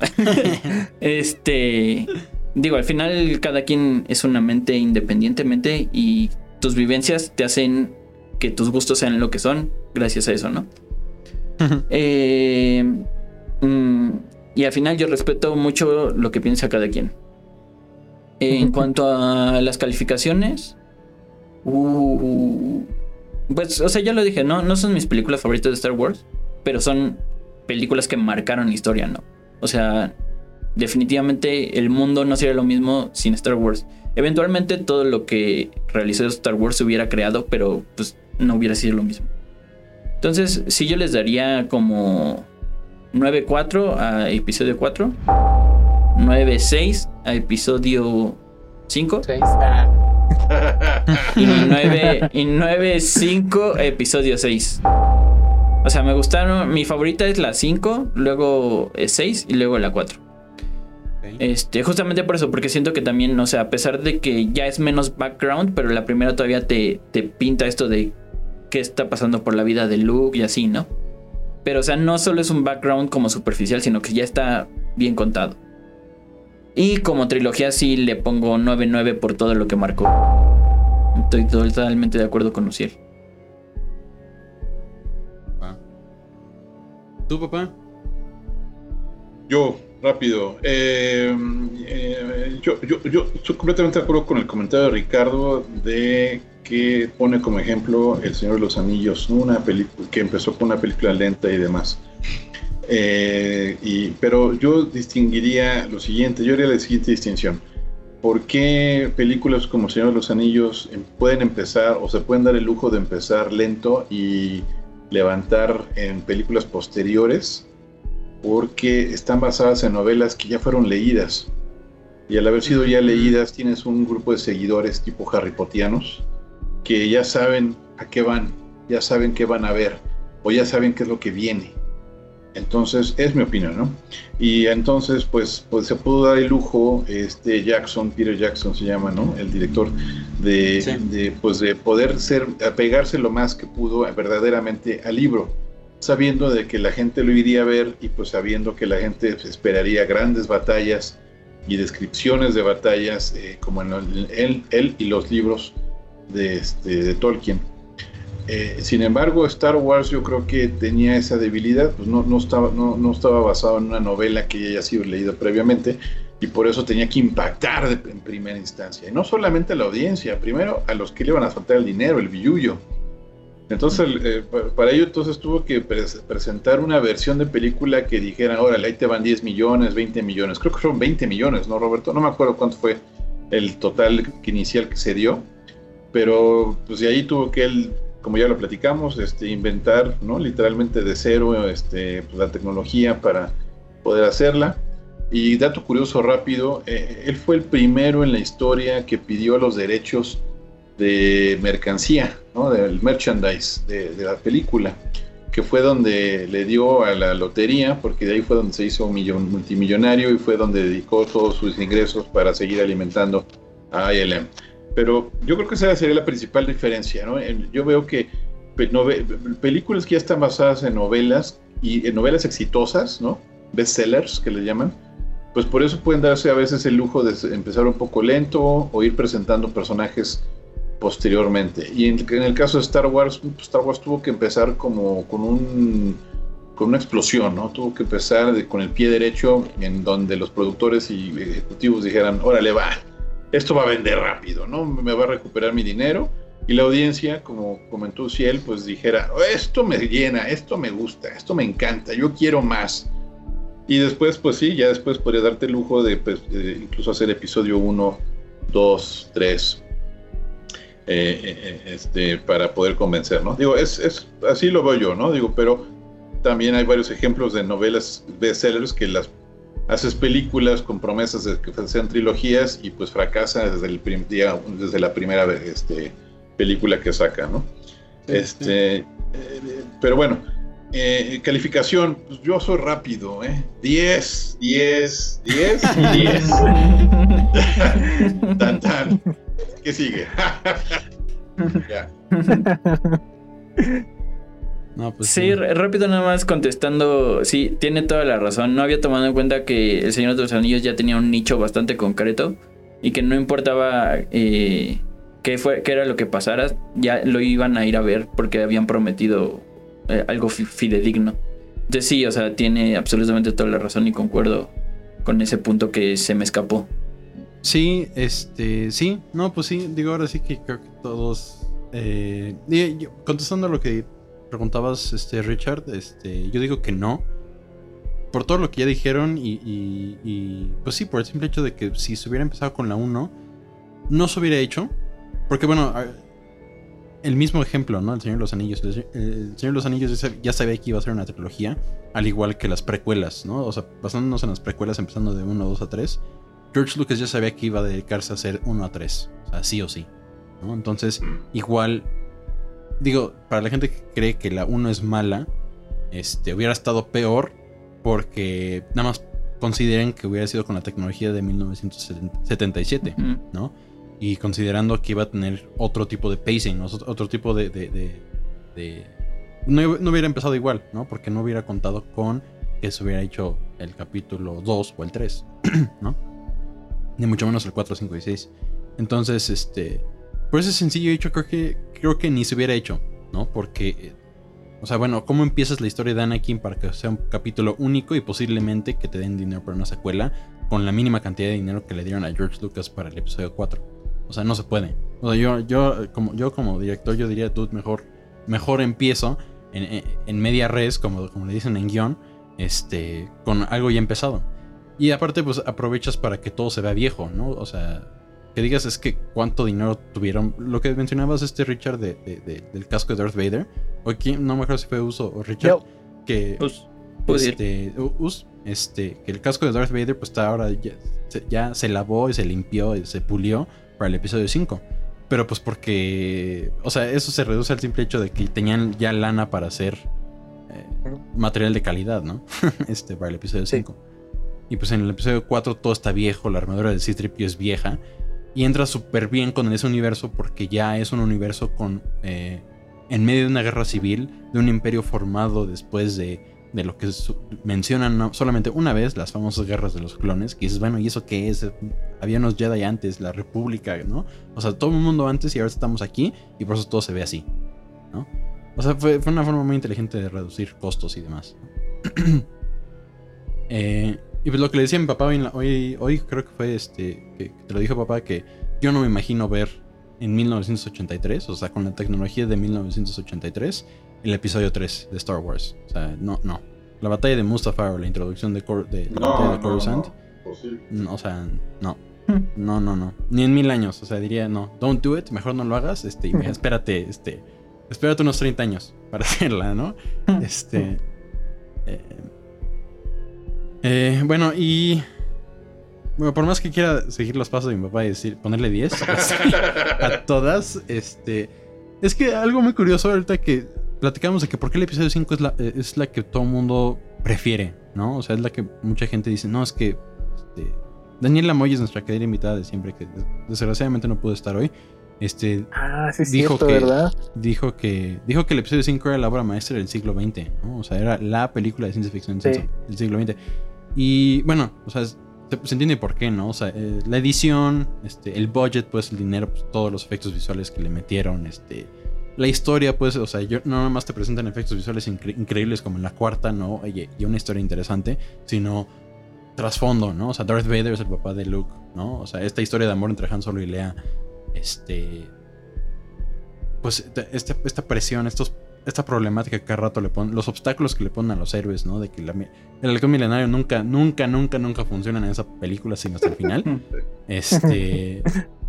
[laughs] este. Digo, al final cada quien es una mente independientemente y tus vivencias te hacen que tus gustos sean lo que son gracias a eso, ¿no? Eh, mm, y al final yo respeto mucho lo que piensa cada quien. En cuanto a las calificaciones, uh, pues, o sea, ya lo dije, ¿no? No son mis películas favoritas de Star Wars, pero son películas que marcaron la historia, ¿no? O sea, definitivamente el mundo no sería lo mismo sin Star Wars. Eventualmente todo lo que realizó Star Wars se hubiera creado, pero pues no hubiera sido lo mismo. Entonces, sí yo les daría como 9-4 a episodio 4, 9-6 a episodio ¿Cinco? Seis. Ah, Y nueve, y nueve, cinco, episodio 6. O sea, me gustaron. Mi favorita es la 5, luego es 6 y luego la 4. Este, justamente por eso, porque siento que también, o sea, a pesar de que ya es menos background, pero la primera todavía te, te pinta esto de qué está pasando por la vida de Luke y así, ¿no? Pero, o sea, no solo es un background como superficial, sino que ya está bien contado. Y como trilogía sí le pongo 9-9 por todo lo que marcó. Estoy totalmente de acuerdo con Luciel. ¿Tú, papá? Yo, rápido. Eh, eh, yo, yo, yo estoy completamente de acuerdo con el comentario de Ricardo de que pone como ejemplo El Señor de los Anillos, una película que empezó con una película lenta y demás. Eh, y, pero yo distinguiría lo siguiente, yo haría la siguiente distinción. ¿Por qué películas como El Señor de los Anillos em- pueden empezar o se pueden dar el lujo de empezar lento y levantar en películas posteriores? Porque están basadas en novelas que ya fueron leídas. Y al haber sido ya leídas, tienes un grupo de seguidores tipo Harry Potianos que ya saben a qué van, ya saben qué van a ver, o ya saben qué es lo que viene. Entonces, es mi opinión, ¿no? Y entonces, pues, pues se pudo dar el lujo, este Jackson, Peter Jackson se llama, ¿no? El director, de, Sí. de, pues, de poder ser, apegarse lo más que pudo verdaderamente al libro, sabiendo de que la gente lo iría a ver y pues sabiendo que la gente esperaría grandes batallas y descripciones de batallas, eh, como en el- él, y los libros de, este, Tolkien. Eh, sin embargo, Star Wars yo creo que tenía esa debilidad, pues no, no, estaba, no, no estaba basado en una novela que ya haya sido leída previamente y por eso tenía que impactar en primera instancia. Y no solamente a la audiencia, primero a los que le iban a faltar el dinero, el billullo. Entonces, eh, pa- para ello entonces tuvo que pres- presentar una versión de película que dijera, órale, ahí te van 10 millones, 20 millones. Creo que fueron 20 millones, ¿no, Roberto? No me acuerdo cuánto fue el total inicial que se dio pero pues de ahí tuvo que él, como ya lo platicamos, este, inventar, ¿no? Literalmente de cero, este, pues, la tecnología para poder hacerla. Y dato curioso rápido, eh, él fue el primero en la historia que pidió los derechos de mercancía, ¿no? Del merchandise de, la película, que fue donde le dio a la lotería, porque de ahí fue donde se hizo millon- multimillonario y fue donde dedicó todos sus ingresos para seguir alimentando a ILM. Pero yo creo que esa sería la principal diferencia, ¿no? Yo veo que películas que ya están basadas en novelas y en novelas exitosas, ¿no? Bestsellers que le llaman, pues por eso pueden darse a veces el lujo de empezar un poco lento o ir presentando personajes posteriormente. Y en, en el caso de Star Wars, pues, Star Wars tuvo que empezar como con un con una explosión, ¿no? Tuvo que empezar de- con el pie derecho en donde los productores y ejecutivos dijeran, órale va, esto va a vender rápido, ¿no? Me va a recuperar mi dinero. Y la audiencia, como comentó Ciel, pues dijera, esto me llena, esto me gusta, esto me encanta, yo quiero más. Y después, pues sí, ya después podría darte el lujo de, pues, de incluso hacer episodio 1, 2, 3, eh, este, para poder convencer, ¿no? Digo, es, es, así lo veo yo, ¿no? Digo, pero también hay varios ejemplos de novelas bestsellers que las haces películas con promesas de que sean trilogías y pues fracasa desde el prim- día, desde la primera este, película que saca, ¿no? este, eh, pero bueno, eh, calificación, pues yo soy rápido, ¿eh? 10, 10, 10, 10. tan, tan. ¿Qué sigue? [laughs] ya. No, pues Sí, rápido nada más contestando, sí, tiene toda la razón. No había tomado en cuenta que El Señor de los Anillos ya tenía un nicho bastante concreto y que no importaba eh, qué, fue, qué era lo que pasara, ya lo iban a ir a ver porque habían prometido eh, algo fi- fidedigno. Entonces sí, o sea, tiene absolutamente toda la razón y concuerdo con ese punto que se me escapó. Sí, este, sí, no, pues sí, digo, ahora sí que creo que todos, eh, contestando a lo que preguntabas, este, Richard, este, yo digo que no, por todo lo que ya dijeron y, y- y, pues sí, por el simple hecho de que si se hubiera empezado con la 1, no se hubiera hecho, porque bueno, el mismo ejemplo, ¿no? El Señor de los Anillos, el, Señor de los Anillos ya sabía que iba a ser una trilogía, al igual que las precuelas, ¿no? O sea, basándonos en las precuelas, empezando de 1, 2 a 3 George Lucas ya sabía que iba a dedicarse a hacer 1 a 3, o sea, sí o sí. ¿no? Entonces, igual, digo, para la gente que cree que la 1 es mala, este, hubiera estado peor porque nada más consideren que hubiera sido con la tecnología de 1977, Ujú. ¿no? Y considerando que iba a tener otro tipo de pacing, otro otro tipo de... de- de- de- No, no hubiera empezado igual, ¿no? Porque no hubiera contado con que se hubiera hecho el capítulo 2 o el 3, [clears throat] ¿no? Ni mucho menos el 4, 5 y 6. Entonces, este... Por ese sencillo hecho, creo que, creo que ni se hubiera hecho, ¿no? Porque... eh, O sea, bueno, ¿cómo empiezas la historia de Anakin para que sea un capítulo único y posiblemente que te den dinero para una secuela con la mínima cantidad de dinero que le dieron a George Lucas para el episodio 4? O sea, no se puede. O sea, yo, yo, como, yo como director, yo diría, tú mejor, mejor empiezo en, en- en media res, como, como le dicen en guion, este, con algo ya empezado. Y aparte, pues aprovechas para que todo se vea viejo, ¿no? O sea, que digas es que cuánto dinero tuvieron. Lo que mencionabas, este Richard de, de- de- del casco de Darth Vader, o quién, no me acuerdo si fue Uso o Richard, Yo. que pues, este, Us, este, que el casco de Darth Vader, pues está ahora ya se, ya se lavó y se limpió y se pulió para el episodio 5. Pero pues porque, o sea, eso se reduce al simple hecho de que tenían ya lana para hacer eh, material de calidad, ¿no? [laughs] este, para el episodio Sí. 5. Y pues en el episodio 4 todo está viejo, la armadura de C-3PO es vieja. Y entra súper bien con ese universo porque ya es un universo con... eh, en medio de una guerra civil, de un imperio formado después de, de lo que mencionan solamente una vez, las famosas guerras de los clones, que dices, bueno, ¿y eso qué es? Había Jedi antes, la República, ¿no? O sea, todo el mundo antes y ahora estamos aquí y por eso todo se ve así, ¿no? O sea, fue, fue una forma muy inteligente de reducir costos y demás. [clears throat] Eh, y pues lo que le decía a mi papá hoy, hoy, hoy creo que fue este, que, que te lo dijo papá, que yo no me imagino ver en 1983, o sea, con la tecnología de 1983, el episodio 3 de Star Wars. O sea, no, no. La batalla de Mustafar o la introducción de, Cor- de la batalla de Coruscant, no, o sea, no. No, no, no. Ni en mil años. O sea, diría, no, don't do it, mejor no lo hagas. Este, y [laughs] espérate, este. Espérate unos 30 años para [laughs] hacerla, ¿no? Este. eh, [laughs] eh, bueno, y. Bueno, por más que quiera seguir los pasos de mi papá y decir, ponerle 10 así, [laughs] a todas, este. Es que algo muy curioso ahorita que platicamos de que por qué el episodio 5 es la, eh, es la que todo el mundo prefiere, ¿no? O sea, es la que mucha gente dice, no, es que. Este, Daniela Moy es nuestra querida invitada de siempre, que des- desgraciadamente no pudo estar hoy. Este, Ah, sí, es Dijo cierto, que- ¿verdad? dijo que dijo que el episodio 5 era la obra maestra del siglo XX, ¿no? O sea, era la película de ciencia ficción Sí. del siglo XX. Y bueno, o sea, se, entiende por qué, ¿no? O sea, eh, la edición, este, el budget, pues el dinero, pues, todos los efectos visuales que le metieron, este, la historia, pues, o sea, yo, no nada más te presentan efectos visuales incre- increíbles como en la cuarta, ¿no? Y, y una historia interesante, sino trasfondo, ¿no? O sea, Darth Vader es el papá de Luke, ¿no? O sea, esta historia de amor entre Han Solo y Leia, este, pues esta, esta presión, estos, esta problemática que cada rato le ponen, los obstáculos que le ponen a los héroes, ¿no? De que la el halcón milenario nunca, nunca, nunca, nunca funciona en esa película, sino hasta el final. [laughs] Este,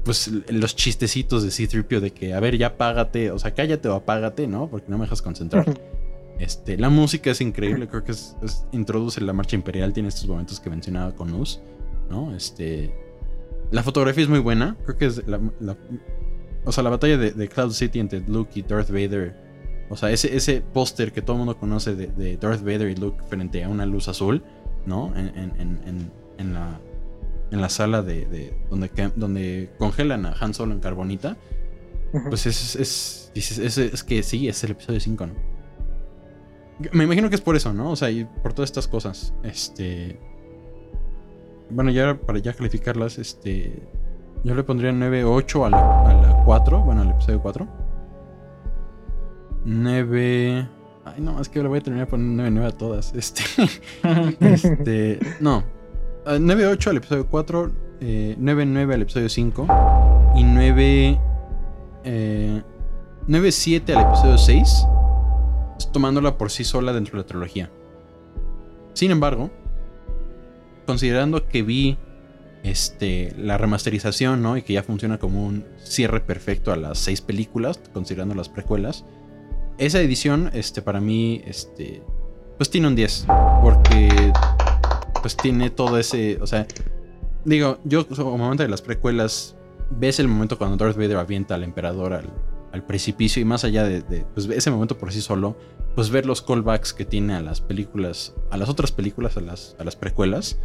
pues los chistecitos de C-3PO de que, a ver, ya págate, o sea, cállate o apágate, ¿no? Porque no me dejas concentrar. [laughs] Este, la música es increíble, creo que es, es- introduce la marcha imperial, tiene estos momentos que mencionaba con Us, ¿no? Este, la fotografía es muy buena, creo que es la, la- o sea, la batalla de, de Cloud City entre Luke y Darth Vader, o sea, ese, ese póster que todo el mundo conoce de, de Darth Vader y Luke frente a una luz azul, ¿no? En, en- en- en- la, en la sala de, de- donde, donde congelan a Han Solo en carbonita, pues es, es, es, es que sí, es el episodio 5, ¿no? Me imagino que es por eso, ¿no? O sea, y por todas estas cosas. Este. Bueno, ya para ya calificarlas, este. Yo le pondría 9-8 a la, a la 4. Bueno, al episodio 4. 9. Ay, no, es que le voy a terminar poniendo 9-9 a todas. [laughs] Este. este. No. Ah, 9-8 al episodio 4. eh, 9-9 al episodio 5. Y 9. Eh, 9-7 al episodio 6 tomándola por sí sola dentro de la trilogía. Sin embargo, considerando que vi este, la remasterización, ¿no? Y que ya funciona como un cierre perfecto a las seis películas, considerando las precuelas. Esa edición, este, para mí, este, pues tiene un 10. Porque, pues tiene todo ese, o sea, digo, yo como momento de las precuelas, ves el momento cuando Darth Vader avienta al emperador al, al precipicio y más allá de, de, pues, ese momento por sí solo, pues ver los callbacks que tiene a las películas, a las otras películas, a las, a las precuelas.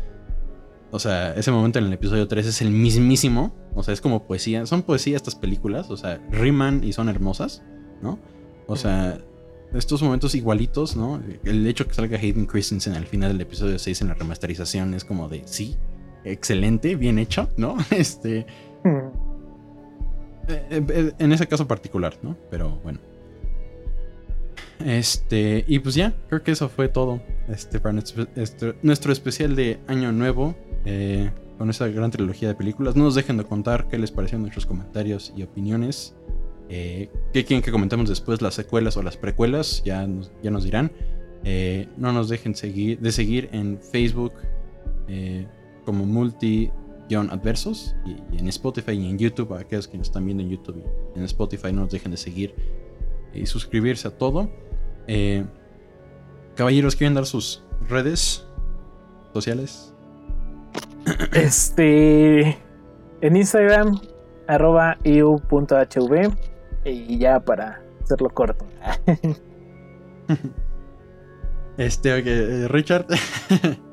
O sea, ese momento en el episodio 3 es el mismísimo. O sea, es como poesía. Son poesía estas películas. O sea, riman y son hermosas, ¿no? O sea, estos momentos igualitos, ¿no? El hecho que salga Hayden Christensen al final del episodio 6 en la remasterización es como de, sí, excelente, bien hecho, ¿no? [laughs] Este... Eh, eh, en ese caso particular, ¿no? Pero bueno. Este, y pues ya, creo que eso fue todo. Este, para nuestro, este, nuestro especial de Año Nuevo. Eh, con esa gran trilogía de películas. No nos dejen de contar qué les parecieron nuestros comentarios y opiniones. Eh, ¿Qué quieren que comentemos después? ¿Las secuelas o las precuelas? Ya nos, ya nos dirán. Eh, no nos dejen seguir, de seguir en Facebook eh, como multi-adversos y, en Spotify y en YouTube. Aquellos que nos están viendo en YouTube y en Spotify, no nos dejen de seguir y suscribirse a todo. Eh, caballeros, ¿quieren dar sus redes sociales? Este. En Instagram, arroba iu.hv. Y ya para hacerlo corto. [laughs] este, ok, Richard. [laughs]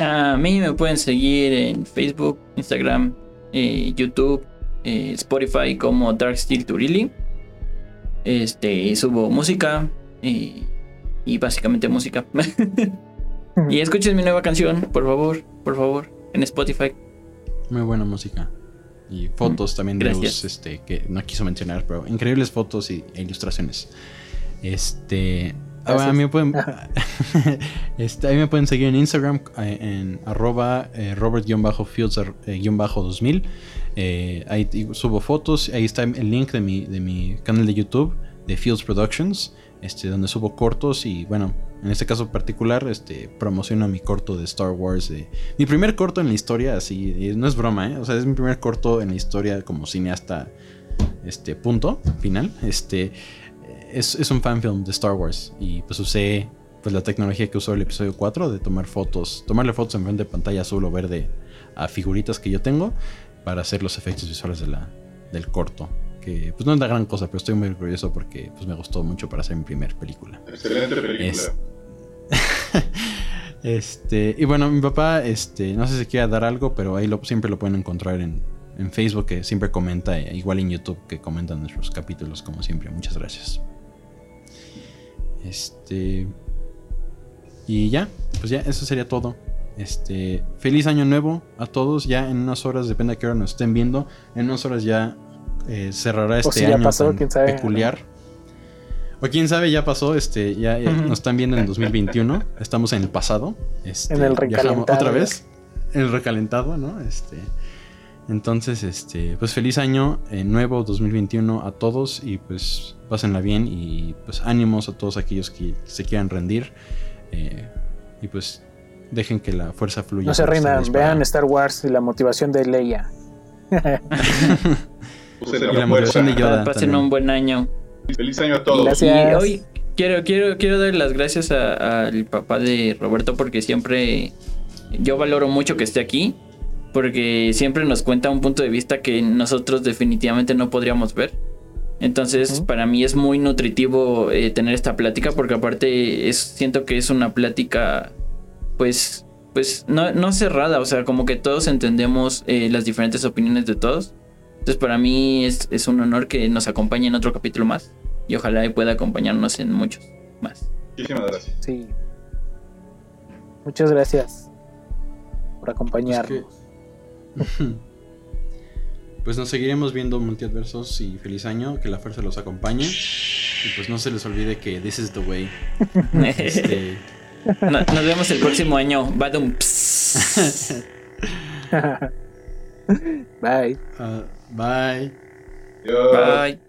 A mí me pueden seguir en Facebook, Instagram, eh, YouTube, eh, Spotify como Dark Steel Turili. Este, subo música eh, y básicamente música. [laughs] y escuchen mi nueva canción, por favor, por favor, en Spotify. Muy buena música. Y fotos mm, también de luz, este, que no quiso mencionar, pero increíbles fotos y, e ilustraciones. Este. A mí me pueden, [laughs] este, ahí me pueden seguir en Instagram en arroba eh, robert-fields-2000. Eh, ahí subo fotos, ahí está el link de mi, de mi canal de YouTube de Fields Productions, este, donde subo cortos y bueno, en este caso particular, este, promociono mi corto de Star Wars. mi primer corto en la historia, así, no es broma, ¿eh? o sea, es mi primer corto en la historia como cineasta, este, punto, final, este, es, es un fanfilm de Star Wars y pues usé pues la tecnología que usó el episodio 4 de tomar fotos, tomarle fotos en frente de pantalla azul o verde a figuritas que yo tengo para hacer los efectos visuales de la, del corto. Que pues no es la gran cosa, pero estoy muy orgulloso porque pues me gustó mucho para hacer mi primer película. Excelente película. Es... [laughs] este, y bueno, mi papá, este, no sé si quiere dar algo, pero ahí lo, siempre lo pueden encontrar en, en Facebook, que siempre comenta, igual en YouTube, que comentan nuestros capítulos, como siempre. Muchas gracias. Este. Y ya, pues ya, eso sería todo. Este, feliz año nuevo a todos. Ya en unas horas, depende de qué hora nos estén viendo, en unas horas ya eh, cerrará este si año pasó, peculiar. O quién sabe, ya pasó, este, ya, ya -huh. nos están viendo en 2021. Estamos en el pasado. Este, en el recalentado. Otra vez. En el recalentado, ¿no? Este. Entonces, este, pues feliz año eh, nuevo 2021 a todos y pues pásenla bien y pues ánimos a todos aquellos que se quieran rendir eh, y pues dejen que la fuerza fluya. No se rindan, vean Star Wars y la motivación de Leia. [laughs] [laughs] y la motivación de Yoda. Pasen un buen año. Feliz año a todos. Gracias. Y hoy quiero, quiero, quiero dar las gracias al papá de Roberto porque siempre yo valoro mucho que esté aquí porque siempre nos cuenta un punto de vista que nosotros definitivamente no podríamos ver. Entonces, uh -huh. para mí es muy nutritivo eh, tener esta plática porque aparte es, siento que es una plática, pues, pues no, no cerrada, o sea, como que todos entendemos eh, las diferentes opiniones de todos. Entonces, para mí es, es, un honor que nos acompañe en otro capítulo más y ojalá pueda acompañarnos en muchos más. Muchísimas gracias. Sí. Muchas gracias por acompañarnos. Es [laughs] que... Pues nos seguiremos viendo multiadversos y feliz año, que la fuerza los acompañe. Y pues no se les olvide que this is the way. [laughs] este... no, nos vemos el próximo año. Badum. [laughs] bye. Uh, bye. Bye.